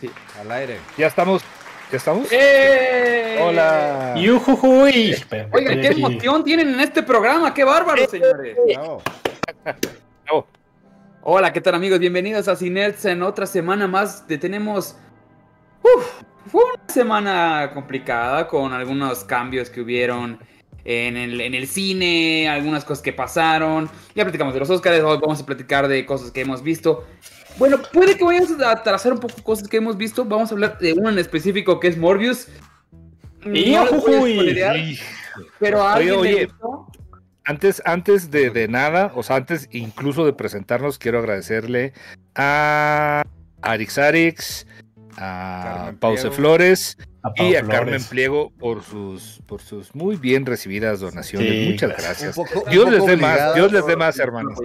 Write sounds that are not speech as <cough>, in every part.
Sí, al aire. Ya estamos. ¿Ya estamos? ¡Eh! Hola. ¡Yujujuy! Oigan, qué emoción tienen en este programa, qué bárbaro, señores. Bravo. Hola, ¿qué tal amigos? Bienvenidos a Cinerts en otra semana más. De tenemos. Uf, fue una semana complicada con algunos cambios que hubieron en el, en el cine, algunas cosas que pasaron. Ya platicamos de los Oscars, hoy vamos a platicar de cosas que hemos visto. Bueno, puede que vayamos a trazar un poco cosas que hemos visto. Vamos a hablar de uno en específico que es Morbius. No ¡Yujujuy! spoilerear, pero a Oye, alguien le oye. gustó. Antes, antes de, de nada, o sea, antes incluso de presentarnos, quiero agradecerle a Arix Arix, a Carmen Pause Pliego. Y a Flores. Carmen Pliego por sus, por sus muy bien recibidas donaciones. Sí, Muchas gracias. poco- Dios les dé más, Dios les dé más, hermanos.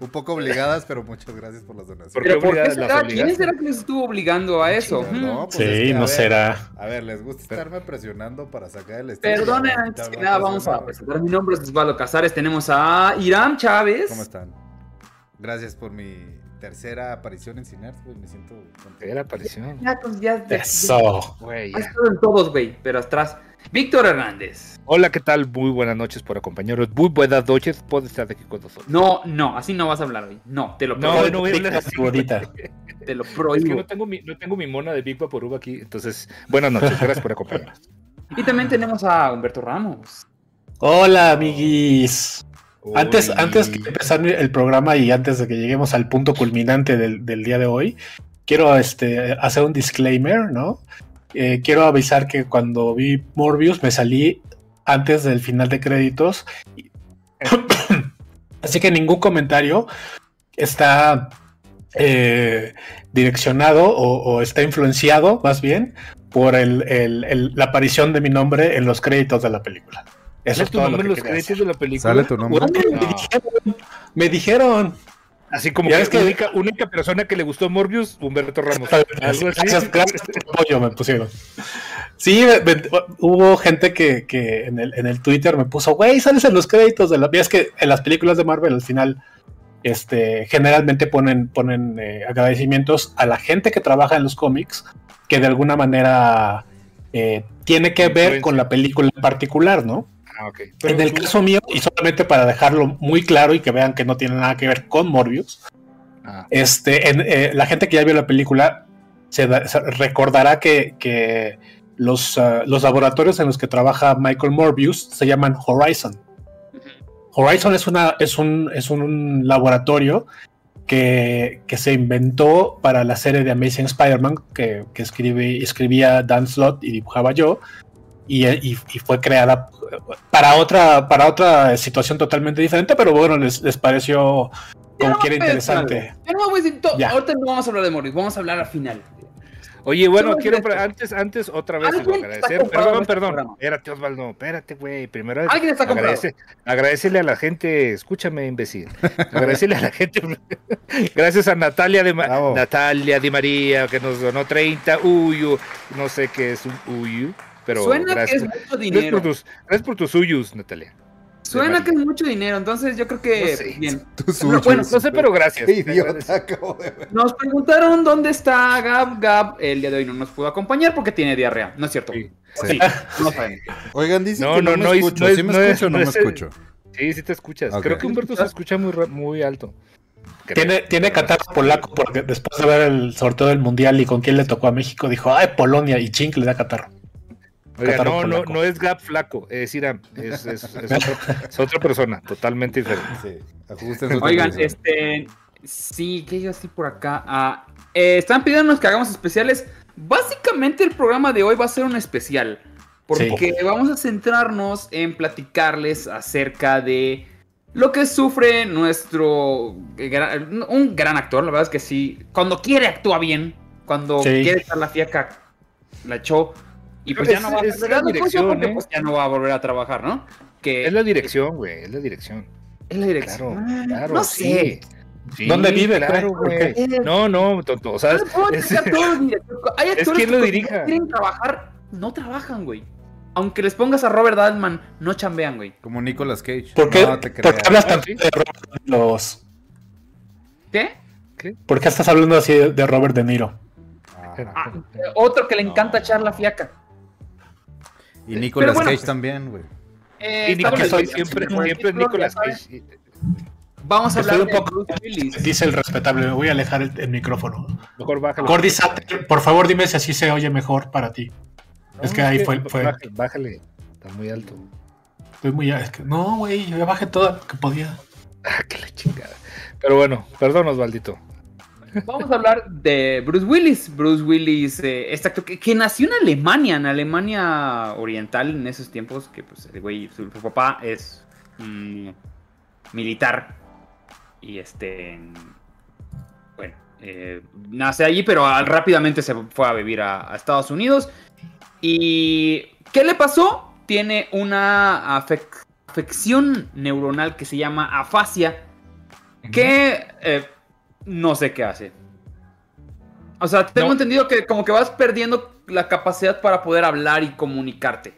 Un poco obligadas, pero muchas gracias por las donaciones. ¿Por Pero ¿por qué será? ¿Quién será que les estuvo obligando a eso? No, pues es Sí, a no ver, será. A ver, les gusta estarme presionando para sacar el estilo. Perdonen, Ya antes que nada vamos a presentar. Mi nombre es Osvaldo Casares. Tenemos a Irán Chávez. ¿Cómo están? Gracias por mi tercera aparición en Ciners, pues me siento contento. Era aparición. Ya, pues, ya, ya- Eso. Güey, Ha ya. estado en todos, güey, pero atrás. Víctor Hernández. Hola, ¿qué tal? Muy buenas noches por acompañarnos. Muy buenas noches. Puedo estar aquí con nosotros. No, no, así no vas a hablar hoy. No, te lo No, prohíbo. no voy a hablar así. Bonita. Te lo Es que prohíbo. no tengo mi, no tengo mi mona de Big Vaporub aquí. Entonces, buenas noches. Gracias por acompañarnos. Y también tenemos a Humberto Ramos. Hola, amiguis. Antes, Uy. antes que empezar el programa y antes de que lleguemos al punto culminante del, del día de hoy, quiero este, hacer un disclaimer, ¿no? Eh, quiero avisar que cuando vi Morbius me salí antes del final de créditos. <coughs> Así que ningún comentario está eh, direccionado o, o está influenciado, más bien, por el- el- el- la aparición de mi nombre en los créditos de la película. Eso ¿Sale es tu todo lo nombre que en los créditos de la película? ¿Sale tu nombre? Me dijeron, me dijeron. Así como Ya que, ves que- única, única persona que le gustó Morbius, Humberto Ramos. Algo así. Gracias, gracias por tu apoyo, me pusieron. Sí, me- me- hubo gente que, que en, el, en el Twitter me puso, güey, sales en los créditos de la. Es que en las películas de Marvel al final, este, generalmente ponen, ponen eh, agradecimientos a la gente que trabaja en los cómics, que de alguna manera eh, tiene que ver con la película en particular, ¿no? Ah, en el tú- caso mío, y solamente para dejarlo muy claro y que vean que no tiene nada que ver con Morbius, Ah, este, en, eh, la gente que ya vio la película se, da- se recordará que, que los, ah, los laboratorios en los que trabaja Michael Morbius se llaman Horizon. Horizon es, una, es, un, es un laboratorio que, que se inventó para la serie de Amazing Spider-Man que, que escribe, escribía Dan Slott y dibujaba yo. Y, y- y fue creada para otra, para otra situación totalmente diferente, pero bueno, les, les pareció como no que era voy a decir interesante. Ya no voy a decir todo. Ya. Ahorita no vamos a hablar de Morris, vamos a hablar al final. Oye, bueno, quiero antes, antes otra vez agradecer. Perdón, este perdón. programa. Espérate, Osvaldo. Espérate, güey. Primero Alguien está agradece, agradecele a la gente. Escúchame, imbécil. Agradecele a la gente. <laughs> Gracias a Natalia de. Natalia Di María que nos donó 30 uyu. No sé qué es un uyu, pero Suena gracias. que es mucho Gracias dinero. por, tus, gracias por tus uyus, Natalia. Suena que es mucho dinero, entonces yo creo que No sé. bien. <laughs> Pero suyos. bueno, No sé, pero gracias. Idiota agradezco. acabo de ver. Nos preguntaron dónde está Gab. Gab el día de hoy no nos pudo acompañar porque tiene diarrea. No es cierto. Sí. Sí, no sabemos. <laughs> Oigan, dicen No, que no, no, me escucho. ¿Sí me escucho o no, no me es- escucho? Sí, sí te escuchas. Ok. Creo que Humberto se escucha muy, muy alto. Creo. Tiene, tiene catarro polaco porque después de ver el sorteo del mundial y con quién le tocó a México, dijo, ay, Polonia y chink le da catarro. Oiga, no, no, no es Gap flaco, es Irán. Es, es, es, otro- es otra persona, totalmente diferente. Sí, Oigan, este. Sí, ¿qué iba a decir por acá? Ah, eh, están pidiéndonos que hagamos especiales. Básicamente, el programa de hoy va a ser un especial. Porque vamos a centrarnos en platicarles acerca de lo que sufre nuestro. gran- un gran actor, la verdad es que sí. Cuando quiere, actúa bien. Cuando Sí. quiere echar la fiaca, la echó. Y pues ya no va a es la dirección, porque ¿eh? pues ya no va a volver a trabajar, ¿no? Que Es la dirección, güey, es la dirección. es la dirección. Claro, Ah, claro. no sí. sé. Sí, ¿Dónde vive, Claro, güey. No, no, tonto. O sea, no es-. Hay <laughs> actores quien que lo dirija. no quieren trabajar, no trabajan, güey. Aunque les pongas a Robert Altman, no chambean, güey. Como Nicolas Cage. ¿Por qué, No te por qué hablas Ah, tanto sí. de Robert de los... ¿Qué? ¿Por qué estás hablando así de, Robert De Niro? Ah, Ah, otro que le encanta echar la fiaca. Y Nicolas bueno, Cage pues- también, güey. Eh, Y Nicolas Cage siempre, siempre título, Nicolas Cage. Vamos a Estoy hablar un de poco- Bruce Willis. Dice el respetable, me voy a alejar el, el micrófono. Mejor bájale. Cordy Satter, por favor dime si así se oye mejor para ti. es que ahí fue, fue Bájale, bájale. Está muy alto. estoy muy es que no, güey, yo ya bajé todo lo que podía. <laughs> Ah, que la chingada. Pero bueno, perdón, Osvaldito. Vamos a hablar de Bruce Willis. Bruce Willis, eh, este actor que, que nació en Alemania, en Alemania Oriental en esos tiempos, que pues el güey, su, su papá es mm, militar. Y este, bueno, eh, nace allí, pero al- rápidamente se fue a vivir a, a Estados Unidos. ¿Y qué le pasó? Tiene una afec- afección neuronal que se llama afasia, que eh, no sé qué hace. O sea, tengo No. entendido que como que vas perdiendo la capacidad para poder hablar y comunicarte.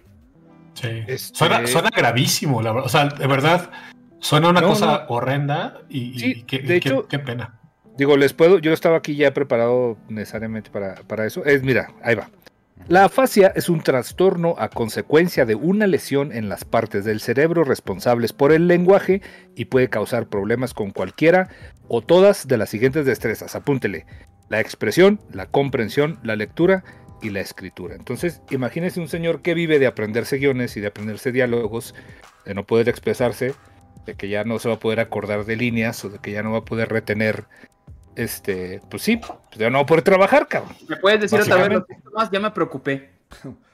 Sí. Este- Suena, suena gravísimo, la verdad. O sea, de verdad, suena una No, cosa no. horrenda y, qué, de qué- hecho- qué pena. Digo, les puedo, yo estaba aquí ya preparado necesariamente para, para eso. Es, mira, ahí va. La afasia es un trastorno a consecuencia de una lesión en las partes del cerebro responsables por el lenguaje y puede causar problemas con cualquiera o todas de las siguientes destrezas. Apúntele. La expresión, la comprensión, la lectura y la escritura. Entonces, imagínese un señor que vive de aprenderse guiones y de aprenderse diálogos, de no poder expresarse, de que ya no se va a poder acordar de líneas o de que ya no va a poder retener este, pues sí, pues ya no va a poder trabajar, cabrón. ¿Me puedes decir otra vez los síntomas? Ya me preocupé. <laughs>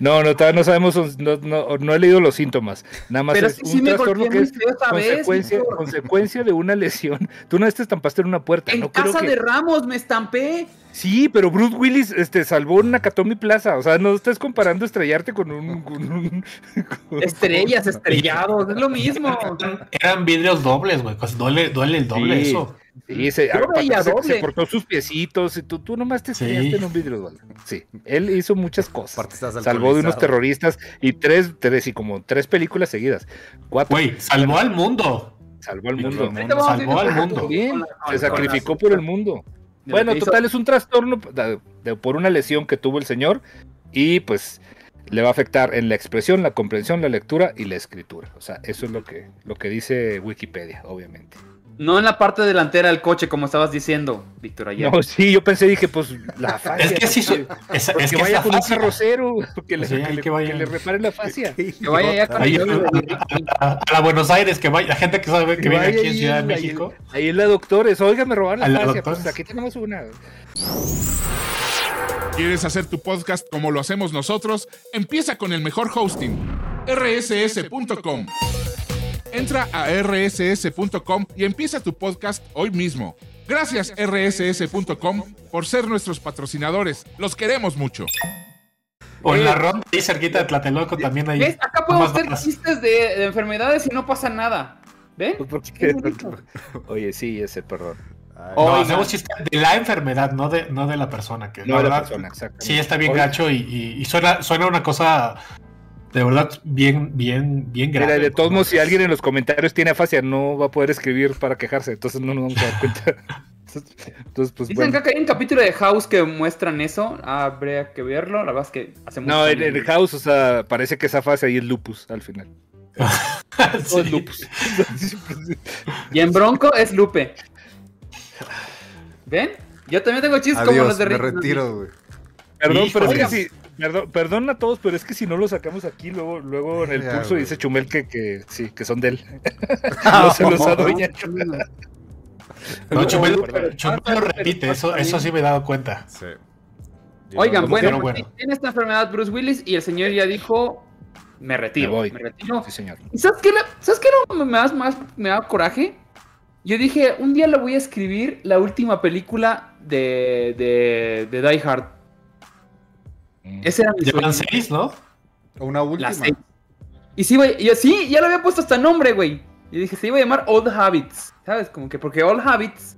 No, no, todavía no sabemos, no, no, no he leído los síntomas. Nada más Pero es sí, un sí me trastorno que es esa vez. consecuencia, consecuencia de una lesión. Tú una vez te estampaste en una puerta, En no creo casa que... de Ramos me estampé. Sí, pero Bruce Willis este, salvó un Nakatomi Plaza. O sea, no estés comparando estrellarte con un... con un- con- Estrellas, estrellados, es lo mismo. <laughs> Eran vidrios dobles, güey. pues duele, duele el doble Sí. eso. Sí, se, Yo aparte veía se- doble. se cortó sus piecitos y tú, tú nomás te Sí. estrellaste en un vidrio. Sí, él hizo muchas cosas. Salvó de unos terroristas y tres, tres y como tres películas seguidas. Cuatro. Güey, salvó al mundo. Salvó al mundo. Salvó al mundo. Bien, se sacrificó por el mundo. Bueno, total, es un trastorno por una lesión que tuvo el señor y pues le va a afectar en la expresión, la comprensión, la lectura y la escritura. O sea, eso es lo que, lo que dice Wikipedia, obviamente. No en la parte delantera del coche, como estabas diciendo, Víctor, ayer. No, sí, yo pensé, dije, pues la fascia. Es que sí, es, es que vaya con un carrocero, que le, Sí, que que le reparen la fascia. que vaya ya con Ahí, el- a, a- a la Buenos Aires, que vaya, la gente que sabe que vive aquí en Ciudad de México. Ahí en la doctores, oiga, me robaron la la fascia. doctores. Pues aquí tenemos una. ¿Quieres hacer tu podcast como lo hacemos nosotros? Empieza con el mejor hosting, rss.com. Entra a rss.com y empieza tu podcast hoy mismo. Gracias rss.com por ser nuestros patrocinadores. Los queremos mucho. O en la ronda ahí cerquita de Tlatelolco también hay. ¿Ves? Acá podemos hacer chistes de, de enfermedades y no pasa nada. ¿Ven? Pues. Oye, sí, ese, perdón. Ay, No, Oigan. hacemos chistes de la enfermedad, no de, no de la persona. Que No la de la verdad, persona, exactamente. Sí, está bien Oigan, gacho y, y- y suena, suena una cosa de verdad bien, bien, bien grave. Mira, de todos modos, si alguien en los comentarios tiene afasia, no va a poder escribir para quejarse, entonces no nos vamos a dar cuenta. <laughs> Entonces, pues Dicen bueno. que hay un capítulo de House que muestran eso. Habría que verlo. La verdad es que hace mucho No, en, en House, o sea, parece que esa fase ahí es lupus al final. <laughs> Todo es Sí. lupus. <laughs> Y en Bronco es Lupe. ¿Ven? Yo también tengo chistes como Adiós, los de me retiro, güey. Perdón, pero es que si, perdón, perdón a todos, pero es que si no lo sacamos aquí, luego, luego en el Ya, curso güey. dice Chumel que, que sí, que son de él. <laughs> no se los <laughs> adueña. No, Chumel. Chumel lo repite, eso, eso sí me he dado cuenta. Sí. Oigan, bueno, bueno. tiene esta enfermedad Bruce Willis y el señor ya dijo, me retiro, Me voy. me retiro. Sí, señor. ¿Y sabes qué, la- ¿sabes qué no me da más, me da coraje? Yo dije, un día le voy a escribir la última película de, de, de Die Hard. Ese era mi Llevan sueño. seis, ¿no? O Una última. Las seis. Y sí, güey, yo sí, ya le había puesto hasta nombre, güey. Y dije, se iba a llamar Old Habits, ¿sabes? Como que porque Old Habits,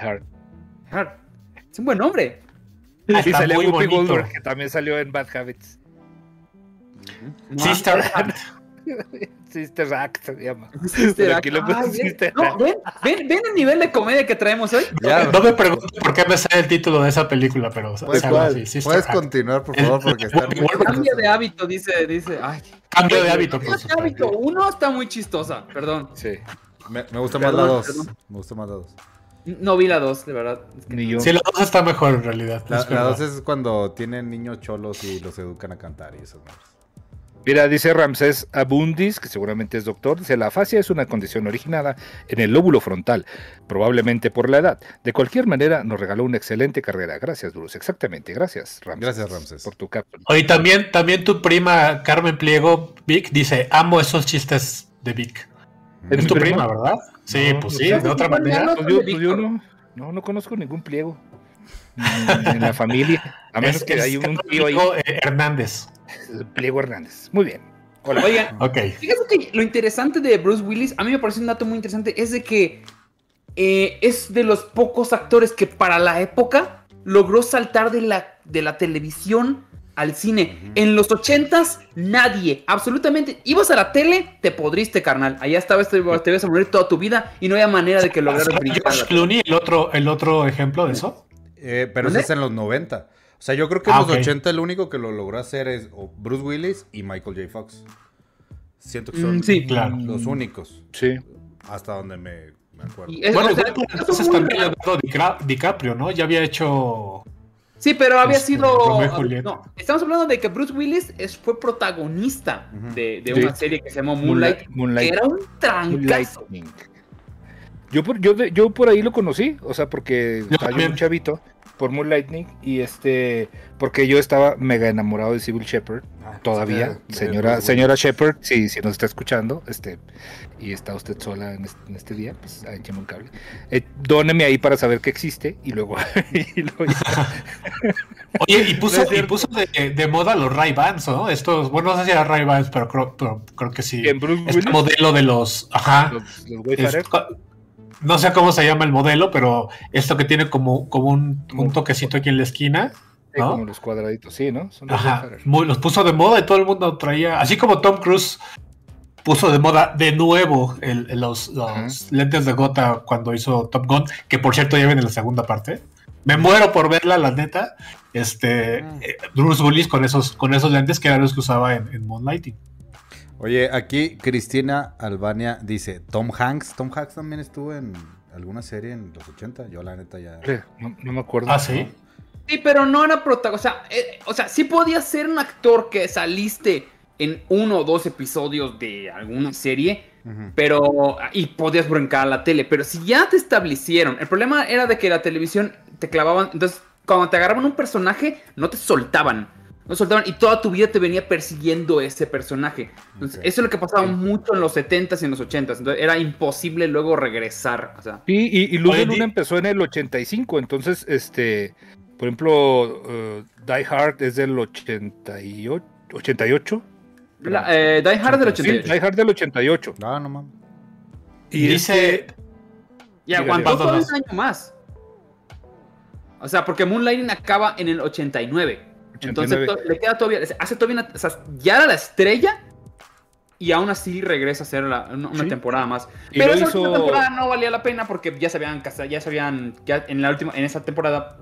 Hard. Hard, es un buen nombre. Sí, Está salió muy Whoopi bonito. Goldberg, que también salió en Bad Habits. Sister Old Habits. <laughs> Sister Act se llama. <laughs> Sister Act. ven, Sister no, ven, ven, ven el nivel de comedia que traemos hoy. Ya, No me pregunto por qué me sale el título de esa película, pero Pues, así, Puedes Act. continuar, por favor, porque Cambia de hábito, dice, dice. Ay. Cambio de hábito, por de hábito. Uno está muy chistosa, perdón. Sí. Me, me gusta más Perdón, la 2. perdón. Me gusta más la 2. No vi la dos, de verdad. Es que- Ni yo. Sí, la dos está mejor en realidad. La, es la verdad. 2 es cuando tienen niños cholos y los educan a cantar y esas cosas. Mira, dice Ramsés Abundis, que seguramente es doctor, dice, la afasia es una condición originada en el lóbulo frontal, probablemente por la edad. De cualquier manera, nos regaló una excelente carrera. Gracias, Bruce. Exactamente, gracias, Ramsés. Gracias, Ramsés. Por tu cápsula. Oye, también, también tu prima Carmen Pliego, Vic, dice, amo esos chistes de Vic. ¿Es tu prima? prima, ¿verdad? Sí, No, pues sí, de otra manera. No, Pues yo, pues no, no, no conozco ningún pliego. En la familia. A menos Es- que es hay un tío ahí. Pliego, eh, Hernández. Pliego Hernández. Muy bien. Hola. Oigan, Ok. Fíjate que lo interesante de Bruce Willis, a mí me parece un dato muy interesante, es de que eh, es de los pocos actores que para la época logró saltar de la, de la televisión al cine. En los ochentas, nadie, absolutamente, ibas a la tele, te podriste, carnal. Allá estabas, te, te ibas a morir toda tu vida y no había manera de que lograras brincar. a George. Clooney, el otro, el otro ejemplo de eso. Eh, pero ¿Dónde? eso es en los 90. O sea, yo creo que Ah, en los ok. 80 el único que lo logró hacer es o Bruce Willis y Michael J. Fox. Siento que son Mm, sí. Claro. los únicos. Sí. Hasta donde me, me acuerdo. Es- Bueno, o sea, entonces también. Leonardo Dicra- DiCaprio, ¿no? Ya había hecho. Sí, pero había Este, sido. No, estamos hablando de que Bruce Willis es- fue protagonista de, de Sí. una serie que se llamó Moonlight, Moonlight. que era un trancazo. Yo por, yo, por ahí lo conocí, o sea, porque Yo también. un chavito por Moonlightning y este, porque yo estaba mega enamorado de Civil Shepard Ah, todavía, sí, señora, Bruce señora Shepard, si, si nos está escuchando, este, y está usted sola en este, en este día, pues ahí écheme un cable. Eh, dóneme ahí para saber que existe y luego, <laughs> y luego <laughs> Oye, y puso, No y puso de, de moda los Ray Bans, ¿no? Estos, bueno, no sé si era Ray Bans, pero creo, pero creo que sí. en Bruce Este modelo de los. Ajá. los, los no sé cómo se llama el modelo, pero esto que tiene como, como un, un toquecito aquí en la esquina. sí, ¿no? como los cuadraditos, sí, ¿no? Son los Ajá. Muy- los puso de moda y todo el mundo traía. Así como Tom Cruise puso de moda de nuevo el- el- los, lentes de gota cuando hizo Top Gun, que por cierto ya viene en la segunda parte. Me muero por verla, la neta. Este eh, Bruce Willis con esos, con esos lentes que eran los que usaba en, en Moonlighting. Oye, aquí Cristina Albania dice, Tom Hanks, Tom Hanks también estuvo en alguna serie en los 80, yo la neta ya... No, no me acuerdo. Ah, sí. Sí, pero no era protagonista. O sea, eh, o sea, sí podías ser un actor que saliste en uno o dos episodios de alguna serie, pero. y podías brincar a la tele. Pero si ya te establecieron, el problema era de que la televisión te clavaban. Entonces, cuando te agarraban un personaje, no te soltaban. No soltaban y toda tu vida te venía persiguiendo ese personaje. Entonces, Ok. eso es lo que pasaba mucho en los 70s y en los 80s. Entonces, era imposible luego regresar. O sea, Sí, y, y Luz de Luna empezó en el 85, entonces, este, por ejemplo, eh, Die Hard es del 88, 88. la- eh, Die Hard del Sí, 88. Die Hard del 88. Ah, no mames. Y dice. Y aguantó todo un año más. O sea, porque Moonlighting acaba en el 89. Entonces 89. to- le queda todavía. Hace todavía una- o sea, ya era la estrella. Y aún así regresa a hacer la- una, una Sí. temporada más. Pero esa hizo- última temporada no valía la pena porque ya se habían casado, ya se habían. Ya en la última, en esa temporada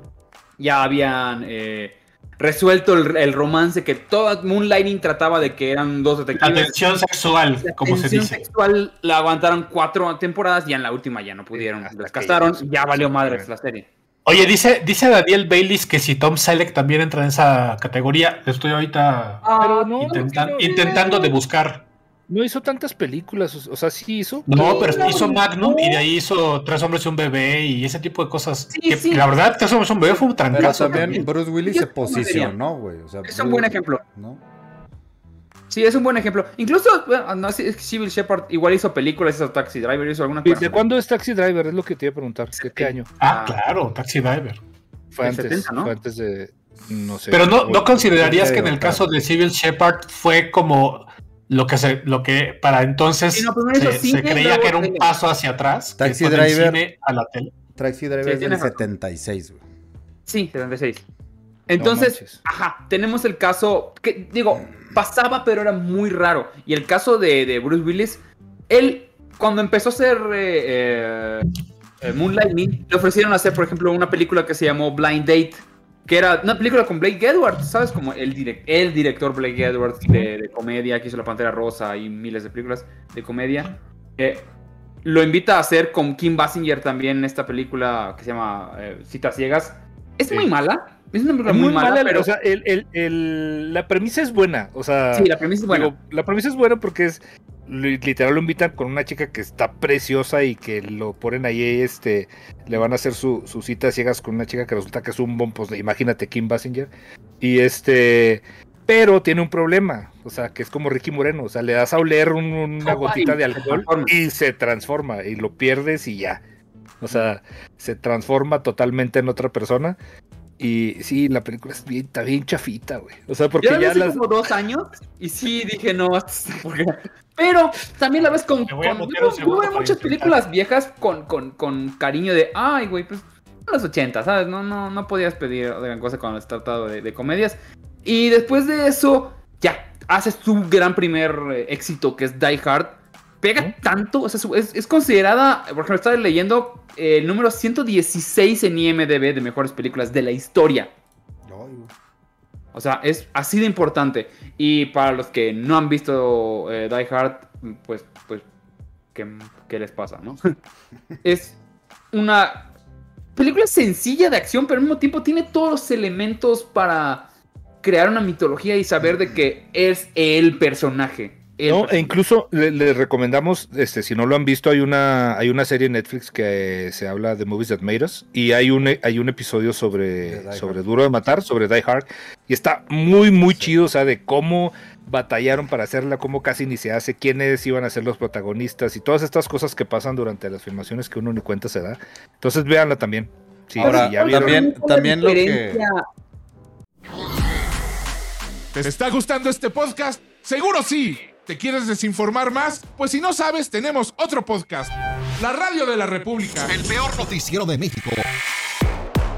ya habían eh, resuelto el, el romance que toda Moonlighting trataba de que eran dos La detectives. tensión sexual, La como se dice. sexual la aguantaron cuatro temporadas y en la última ya no pudieron. las que castaron ya- ya valió madres la serie. Oye, dice, dice Daniel Baylis que si Tom Selleck también entra en esa categoría. Estoy ahorita Pero no, intentan- no, intentando de buscar. no hizo tantas películas, o sea, sí hizo. No, pero no, hizo Magnum no. y de ahí hizo Tres hombres y un bebé y ese tipo de cosas. Sí, que, sí. La verdad, Tres hombres y un bebé fue un Pero trancazo. también Bruce Willis Yo se posicionó, güey. O sea, Es un Bruce- buen ejemplo. ¿no? Sí, es un buen ejemplo. Incluso, bueno, no sé, Civil Shepard igual hizo películas, hizo Taxi Driver, hizo alguna ¿De, cosa. de cuándo es Taxi Driver? Es lo que te iba a preguntar. ¿De qué año? Ah, Ah. claro, Taxi Driver. Fue antes, 70, ¿no? fue antes de, no sé. Pero no, ¿no considerarías que en el caso de Civil Shepard fue como lo que se, lo que para entonces Sí, no, hizo se, creía que era un paso hacia atrás? que Taxi Driver. cine a la tele. Taxi Driver Sí, es del tienes razón. 76, güey. Sí, 76. Entonces, manches. ajá, tenemos el caso que, digo, pasaba, pero era muy raro. Y el caso de, de Bruce Willis, él, cuando empezó a hacer eh, eh, eh, Moonlightning, le ofrecieron hacer, por ejemplo, una película que se llamó Blind Date, que era una película con Blake Edwards, ¿sabes? Como el, direc- el director Blake Edwards de, de comedia, que hizo La Pantera Rosa y miles de películas de comedia. Eh, lo invita a hacer con Kim Basinger también en esta película que se llama eh, Citas Ciegas. Es Sí. muy mala. Es una película Es muy, mala, pero o sea, el- el- el- la premisa es buena. O sea, sí, la premisa es buena. digo, la premisa es buena porque es li- literal lo invitan con una chica que está preciosa y que lo ponen ahí, este, le van a hacer su, su cita ciegas con una chica que resulta que es un bon, pues imagínate Kim Basinger. Y este, pero tiene un problema, o sea, que es como Ricky Moreno, o sea, le das a oler un- una gotita de alcohol y se transforma y lo pierdes y ya. O sea, se transforma totalmente en otra persona. Y sí, la película es bien, está bien chafita, güey. O sea, porque Yo la ya hace las. como dos años y sí dije, no, está porque- Pero también la ves con. Me voy a con- yo, yo veo muchas películas viejas con, con, con cariño de, ay, güey, pues a los 80, ¿sabes? No, no, no podías pedir gran cosa cuando se tratado de, de comedias. Y después de eso, ya, haces tu gran primer eh, éxito que es Die Hard. Pega tanto, o sea, es, es considerada, por ejemplo, estaba leyendo eh, el número 116 en IMDB de mejores películas de la historia. O sea, es así de importante. Y para los que no han visto eh, Die Hard, pues, pues, ¿qué, qué les pasa, no? <laughs> es una película sencilla de acción, pero al mismo tiempo tiene todos los elementos para crear una mitología y saber de que es el personaje. No, e incluso le, le recomendamos, este, si no lo han visto, hay una, hay una serie en Netflix que se habla de Movies That Made Us y hay un, hay un episodio sobre, sobre Hard. Duro de Matar, sobre Die Hard, y está muy, muy chido, o sea, de cómo batallaron para hacerla, cómo casi ni se hace, quiénes iban a ser los protagonistas y todas estas cosas que pasan durante las filmaciones que uno ni cuenta se da. Entonces véanla también. Sí, Ahora, si ya vieron- también- ¿Cuál es la también lo que-? ¿Te está gustando este podcast? Seguro sí. ¿Te quieres desinformar más? Pues si no sabes, tenemos otro podcast. La Radio de la República. El peor noticiero de México.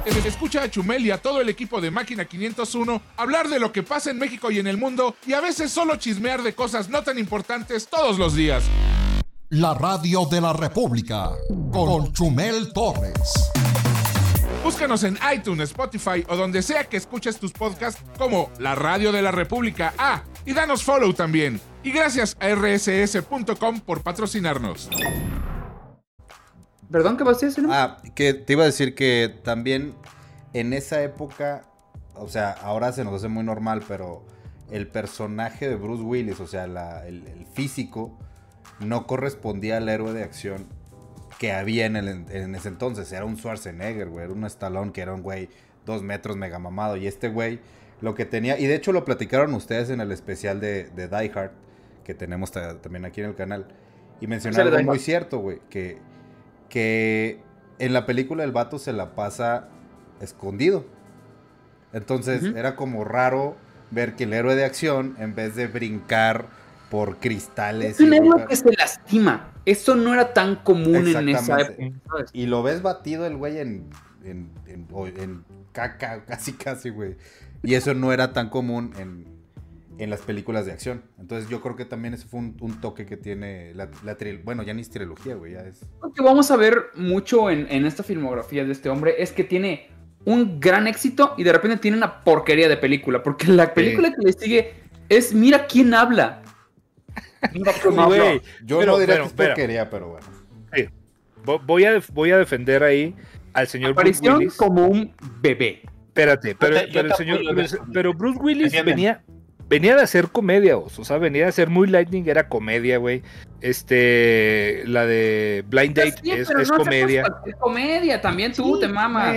Es- Escucha a Chumel y a todo el equipo de Máquina 501 hablar de lo que pasa en México y en el mundo y a veces solo chismear de cosas no tan importantes todos los días. La radio de la República. Con Chumel Torres. Búscanos en iTunes, Spotify o donde sea que escuches tus podcasts como La Radio de la República. Ah, y danos follow también. Y gracias a rss.com por patrocinarnos. ¿Perdón, qué vas a decir? Ah, que te iba a decir que también en esa época, o sea, ahora se nos hace muy normal, pero el personaje de Bruce Willis, o sea, la- el, el físico, no correspondía al héroe de acción que había en, el, en ese entonces. Era un Schwarzenegger, güey, era un Stallone que era un güey dos metros mega mamado. Y este güey lo que tenía, y de hecho lo platicaron ustedes en el especial de, de Die Hard, que tenemos ta- también aquí en el canal. Y mencionaron Sale algo muy cierto, güey, que, que en la película el vato se la pasa escondido. Entonces era como raro ver que el héroe de acción, en vez de brincar por cristales Es un héroe que se lastima. Eso no era tan común en esa época. ¿sabes? Y lo ves batido el güey en, en, en- en caca, <laughs> casi casi, güey. Y eso no era tan común en, en las películas de acción. Entonces yo creo que también ese fue un, un toque que tiene la, la tril- Bueno, ya ni es trilogía, güey, ya es... Lo que vamos a ver mucho en, en esta filmografía de este hombre es que tiene un gran éxito y de repente tiene una porquería de película. Porque la película que le sigue es Mira quién habla. Mira quién habla. Yo pero, no diría pero, que es porquería, pero bueno. Vo- voy a, voy a defender ahí al señor Bruce Aparición Willis. como un bebé. Espérate, pero, yo el señor, pero, Bruce Willis venía, venía de hacer comedia, o sea, venía de hacer muy Lightning, era comedia, güey. Este, la de Blind Date Sí, es, pero es no comedia. comedia. También tú te mamas.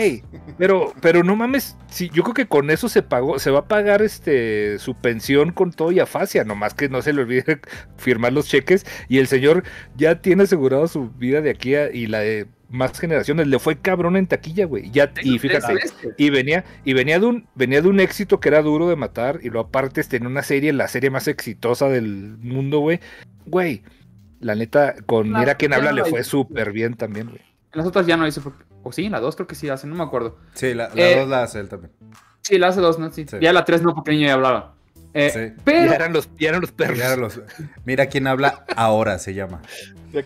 Pero, pero no mames, sí, yo creo que con eso se pagó, se va a pagar este su pensión con todo y afasia, nomás que no se le olvide <laughs> firmar los cheques y el señor ya tiene asegurado su vida de aquí a- y la de más generaciones, le fue cabrón en taquilla, güey. Ya, y fíjate, Este. y venía, y venía de un, venía de un éxito que era duro de matar, y luego aparte tenía una serie, la serie más exitosa del mundo, güey. Güey, la neta, con Mira quién habla no le fue súper bien también, güey. En las otras ya no hizo. O sí, en la 2 creo que sí hace, no me acuerdo. Sí, la 2 Eh, la hace él también. Sí, la hace 2, ¿no? Sí. Sí. Ya la 3 no, porque el niño ya hablaba. Eh, Sí. Pero Ya eran los, ya eran los perros. Mira, los- mira quién habla ahora, se llama.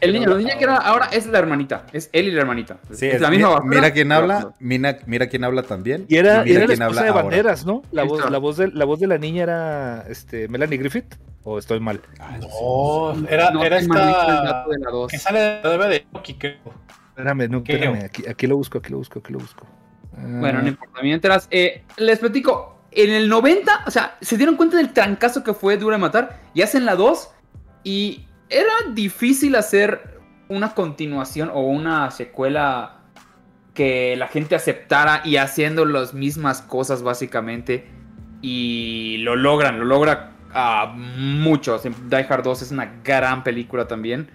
el niño, la niña que era ahora es la hermanita. Es él y la hermanita. Sí, es, es- la misma Mira quién pero- habla, mira, mira quién habla también. Y era, mira y era la esposa de ahora. banderas, ¿no? La voz, la, voz de, la voz de la niña era este, Melanie Griffith. ¿O estoy mal? No, era, No, era el esta dato de la 2. que sale de la de Loki, creo. Espérame, no, espérame. Aquí, aquí lo busco, aquí lo busco, aquí lo busco. Bueno, Ah, no importa. Mientras, eh, les platico. En el 90, o sea, se dieron cuenta del trancazo que fue Dura de Matar y hacen la 2. Y era difícil hacer una continuación o una secuela que la gente aceptara y haciendo las mismas cosas básicamente. Y lo logran, lo logra a muchos. Die Hard 2 es una gran película también.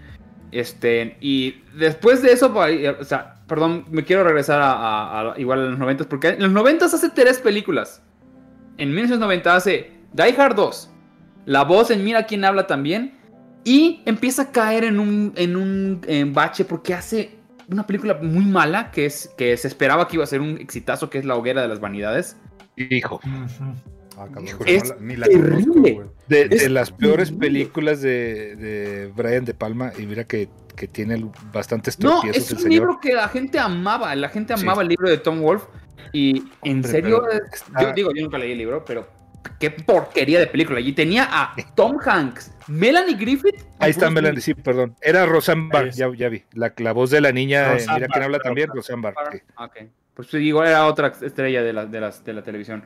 Este, y después de eso, pa- eh, o sea, perdón, me quiero regresar a- igual a los 90 porque en los 90 hace tres películas. En 1990 hace Die Hard 2, La Voz en Mira quién habla también, y empieza a caer en un, en un en bache porque hace una película muy mala que, es, que se esperaba que iba a ser un exitazo, que es La Hoguera de las Vanidades. Hijo, Ah, pero Es no la- ni la terrible. conozco, de, las peores películas de, de Brian De Palma, y mira que, que tiene bastantes No, tropiezos es el un señor. libro que la gente amaba, la gente Sí. amaba el libro de Tom Wolfe. Y en Hombre, serio, pero eh, yo digo, yo nunca leí el libro, pero qué porquería de película. Y tenía a Tom Hanks, Melanie Griffith. Ahí está Bruce Melanie, sí, perdón. Era Roseanne Barr, ya, ya vi. La, la voz de la niña, en mira quién habla también, Roseanne Barr. sí. Ah, Ok, pues igual era otra estrella de la, de las- de la televisión.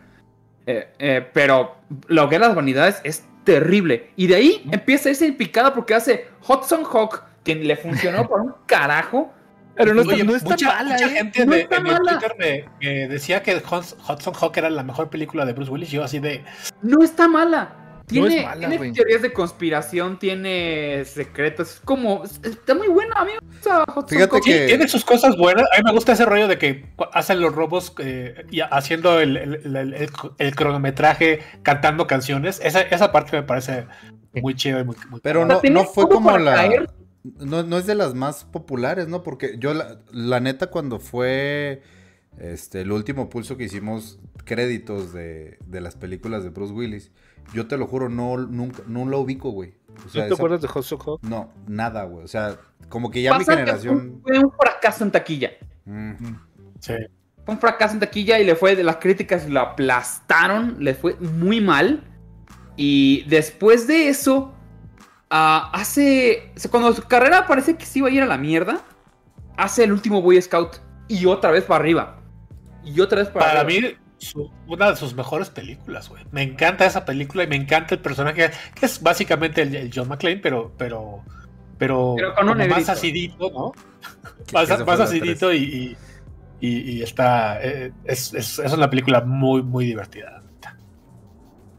Eh, eh, pero lo que es las vanidades es terrible. Y de ahí empieza a irse en picada porque hace Hudson Hawk, que le funcionó <laughs> por un carajo. Pero no está, Oye, no está mucha, mala, mucha ¿eh? gente No de- está en el mala. Twitter me, me decía que Huds- Hudson Hawk era la mejor película de Bruce Willis. Yo así de... No está mala. Tiene, es mala, tiene güey. teorías de conspiración, tiene secretos. Es como. Está muy buena, amigo. Esa Hudson Fíjate Hawk. Sí, que- tiene sus cosas buenas. A mí me gusta ese rollo de que hacen los robos eh, y haciendo el, el- el- el- el cronometraje, cantando canciones. Esa, esa parte me parece muy chida y muy, muy Pero no, no fue como la. caer. No, no es de las más populares, ¿no? Porque yo, la, la neta, cuando fue este, el último pulso que hicimos créditos de, de las películas de Bruce Willis, yo te lo juro, no, nunca, no lo ubico, güey. O sea, ¿No te esa- acuerdas de Hudson Hawk? No, nada, güey. O sea, como que ya mi Pasa generación. Fue un fracaso en taquilla. Mm. Sí. Fue un fracaso en taquilla y le fue, las críticas lo aplastaron, le fue muy mal. Y después de eso, ah, hace, o sea, cuando su carrera parece que se iba a ir a la mierda, hace el último Boy Scout y otra vez para arriba. Y otra vez para, Para arriba. mí, su- una de sus mejores películas, güey. Me encanta esa película y me encanta el personaje, que es básicamente el, el John McClane, pero, pero, pero, Pero con un más acidito, ¿no? <laughs> Más, acidito y, y, y- y está, eh, es, es, es una película muy, muy divertida.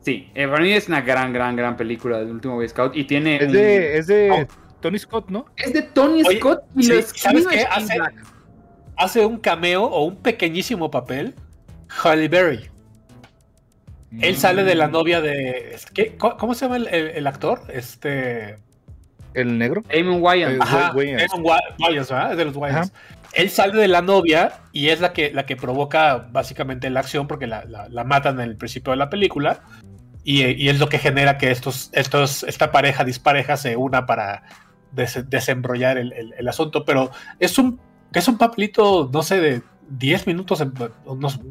Sí, eh, para mí es una gran, gran, gran película del último Boy Scout y tiene... Es un- de, es de Oh. Tony Scott, ¿no? es de Tony Oye, Scott y sí, lo ¿sabes qué? Hace-. Hace un cameo o un pequeñísimo papel, Halle Berry. Él sale de la Mm. novia de... ¿qué? ¿Cómo se llama el, el- el actor? Este... ¿El negro? Damon Wayans. Ajá, Wayans. Damon Wa- Wayans, ¿verdad? Es de los Wayans. Él sale de la novia y es la que, la que provoca básicamente la acción porque la, la- la matan en el principio de la película y, es lo que genera que estos, estos, esta pareja dispareja se una para des- desembrollar el, el- el asunto, pero es un, es un papelito, no sé, de 10 minutos, en-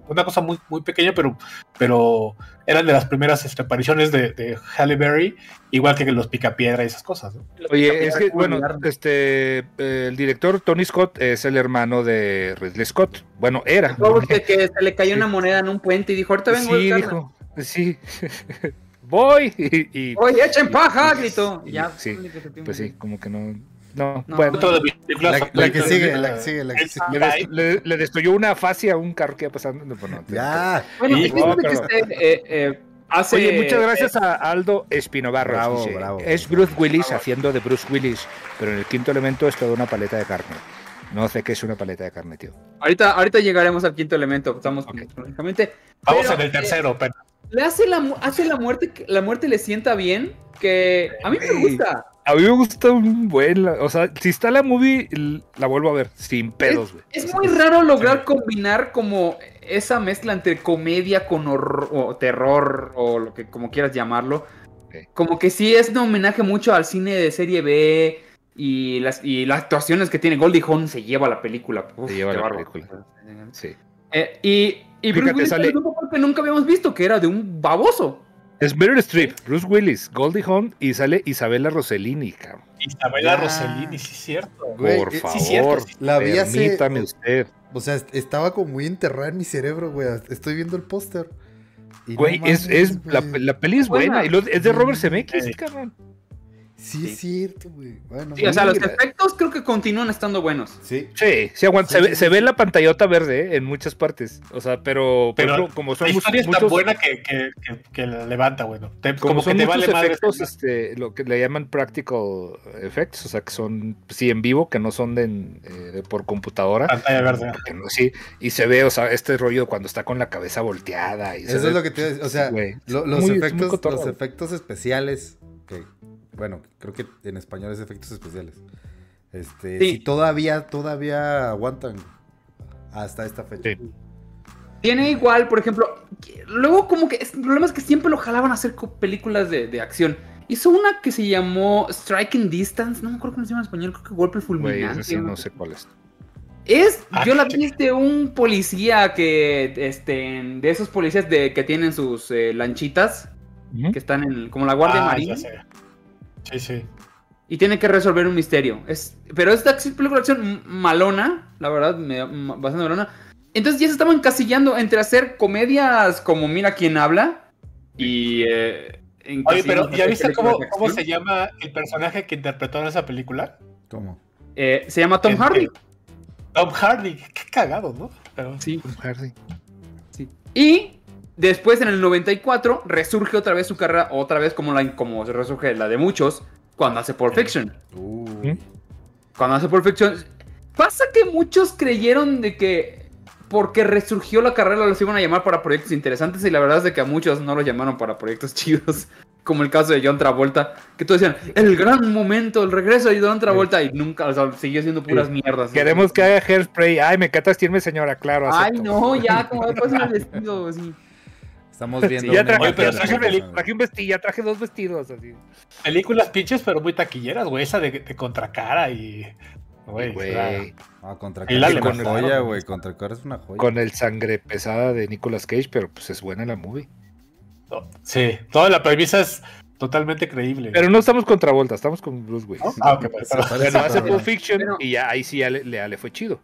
una cosa muy, muy pequeña, pero, pero eran de las primeras este, apariciones de, de Halle Berry, igual que los Picapiedra y esas cosas. ¿no? Oye, es que, ¿Cómo bueno, este, eh, el director Tony Scott es el hermano de Ridley Scott. Bueno, era. Que, que se le cayó una moneda en un puente y dijo, ahorita vengo a Sí, buscarla". dijo, sí. <laughs> Voy. <laughs> Y, y- Oye, echen paja, gritó. Y ya, Sí, único que supimos. pues sí, como que no. No, No. bueno. La, la que sigue, la que sigue, la que sigue. Le, des- le- le destruyó una fascia a un carro que iba pasando. No, pues no, Ya. Bueno, Y- no, que este, eh, eh, hace... Oye, muchas gracias a Aldo Espinobarro. Bravo, dice, bravo. Es Bruce Willis haciendo de Bruce Willis, pero en el quinto elemento es toda una paleta de carne. No sé qué es una paleta de carne, tío. Ahorita, ahorita llegaremos al quinto elemento, estamos Ok. cronológicamente. Vamos Pero, en el eh, tercero, pero le hace la, hace la muerte, que- la muerte le sienta bien, que a mí me gusta. A mí me gusta un buen. O sea, si está la movie, la vuelvo a ver sin pedos, güey. Es muy raro lograr combinar como esa mezcla entre comedia con horror o terror o lo que como quieras llamarlo. Como que sí es un homenaje mucho al cine de serie B y las, y las actuaciones que tiene Goldie Hawn se lleva la película. Uf, Se lleva la película. Sí. Eh, y y Bruce Fíjate, Willis sale- que nunca habíamos visto, que era de un baboso. Es Meryl Streep, Bruce Willis, Goldie Hawn y sale Isabella Rossellini, cabrón. Isabela Ah. Rossellini, sí es cierto. Güey, Por eh, favor, sí, cierto, sí. La vi hace- permítame usted. O sea, est- estaba como muy enterrada en mi cerebro, güey. Estoy viendo el póster. no Güey, es, mames, es, la, la peli es buena. Buena. Y lo- es de Robert Zemeckis, Sí. cabrón. Sí, es cierto, güey. Bueno, Sí, o sea, los efectos creo que continúan estando buenos. sí. Sí, sí aguanta. Sí, se, sí, ve, se ve la pantallota verde eh, en muchas partes. O sea, pero, Pero ejemplo, como son La historia es tan muchos, buena que, que, que, que la levanta, bueno. Te- como, como, que son te muchos vale efectos, este, lo que le llaman practical effects, o sea, que son sí en vivo, que no son de, eh, por computadora. Pantalla verde. porque no- sí, y se ve, o sea, este rollo cuando está con la cabeza volteada. Y se Eso ve- es lo que te. O sea, lo- los, muy- efectos, los efectos especiales. Que, bueno, creo que en español es efectos especiales. Este, Sí. todavía, todavía aguantan hasta esta fecha. Sí. Tiene igual, por ejemplo, que- luego como que el problema es que siempre lo jalaban a hacer películas de, de acción. Hizo una que se llamó Striking Distance, no me acuerdo cómo se llama en español, creo que golpe fulminante. ese sí no sé cuál es. Es, Ah, yo la vi de un policía que, este, de esos policías de, que tienen sus eh, lanchitas, que están en, como la Guardia Ah, Marina, ya sé. Sí, sí. y tiene que resolver un misterio. Es, pero esta película de acción malona, la verdad, me- bastante malona. Entonces ya se estaban encasillando entre hacer comedias como Mira quién habla y... eh, Oye, pero ¿ya viste cómo, se llama el personaje que interpretó en esa película? ¿Cómo? Eh, se llama Tom El- Hardy. el- Tom Hardy. Qué cagado, ¿no? Pero, Sí. Tom Hardy. Sí. Y después en el 94 resurge otra vez su carrera, otra vez como, la, como resurge la de muchos, cuando hace Pulp Fiction. Uy. ¿Mm? Cuando hace Pulp Fiction. Pasa que muchos creyeron de que porque resurgió la carrera los iban a llamar para proyectos interesantes y la verdad es de que a muchos no los llamaron para proyectos <laughs> chidos. Como el caso de John Travolta, que todos decían, el gran momento, el regreso de John Travolta y nunca, o sea, siguió siendo puras mierdas. Queremos que haga hairspray. Ay, me cata vestirme, señora, claro. Ay, no, ya, como después el vestido, sí. Estamos Sí, viendo. ya una traje, pero un vestido, ya traje dos vestidos. Así. películas pinches, pero muy taquilleras, güey. Esa de, de contracara y. Güey, Güey, era- Ah, contra El Cara es una joya, güey. Contra Cara es una joya. con el sangre pesada de Nicolas Cage, pero pues es buena la movie. no, sí, toda la premisa es totalmente creíble. Pero no estamos contra Volta, estamos con Bruce Willis. ¿no? Ah, ok, pues, pero- Bueno, hace Pulp Fiction Pero- y ya ahí sí ya le, le fue chido.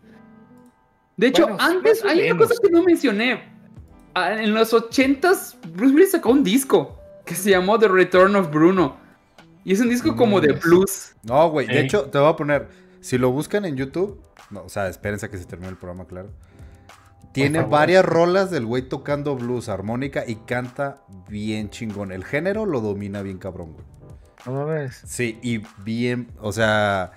De hecho, Bueno, antes hay una cosa que no mencioné. Ah, En los 80s, Bruce Willis sacó un disco que se llamó The Return of Bruno. Y es un disco como de blues. No, güey. De hecho, te voy a poner. Si lo buscan en YouTube. No, o sea, espérense a que se termine el programa, claro. Tiene varias rolas del güey tocando blues, armónica y canta bien chingón. El género lo domina bien cabrón, güey. No mames. Sí, y bien, o sea,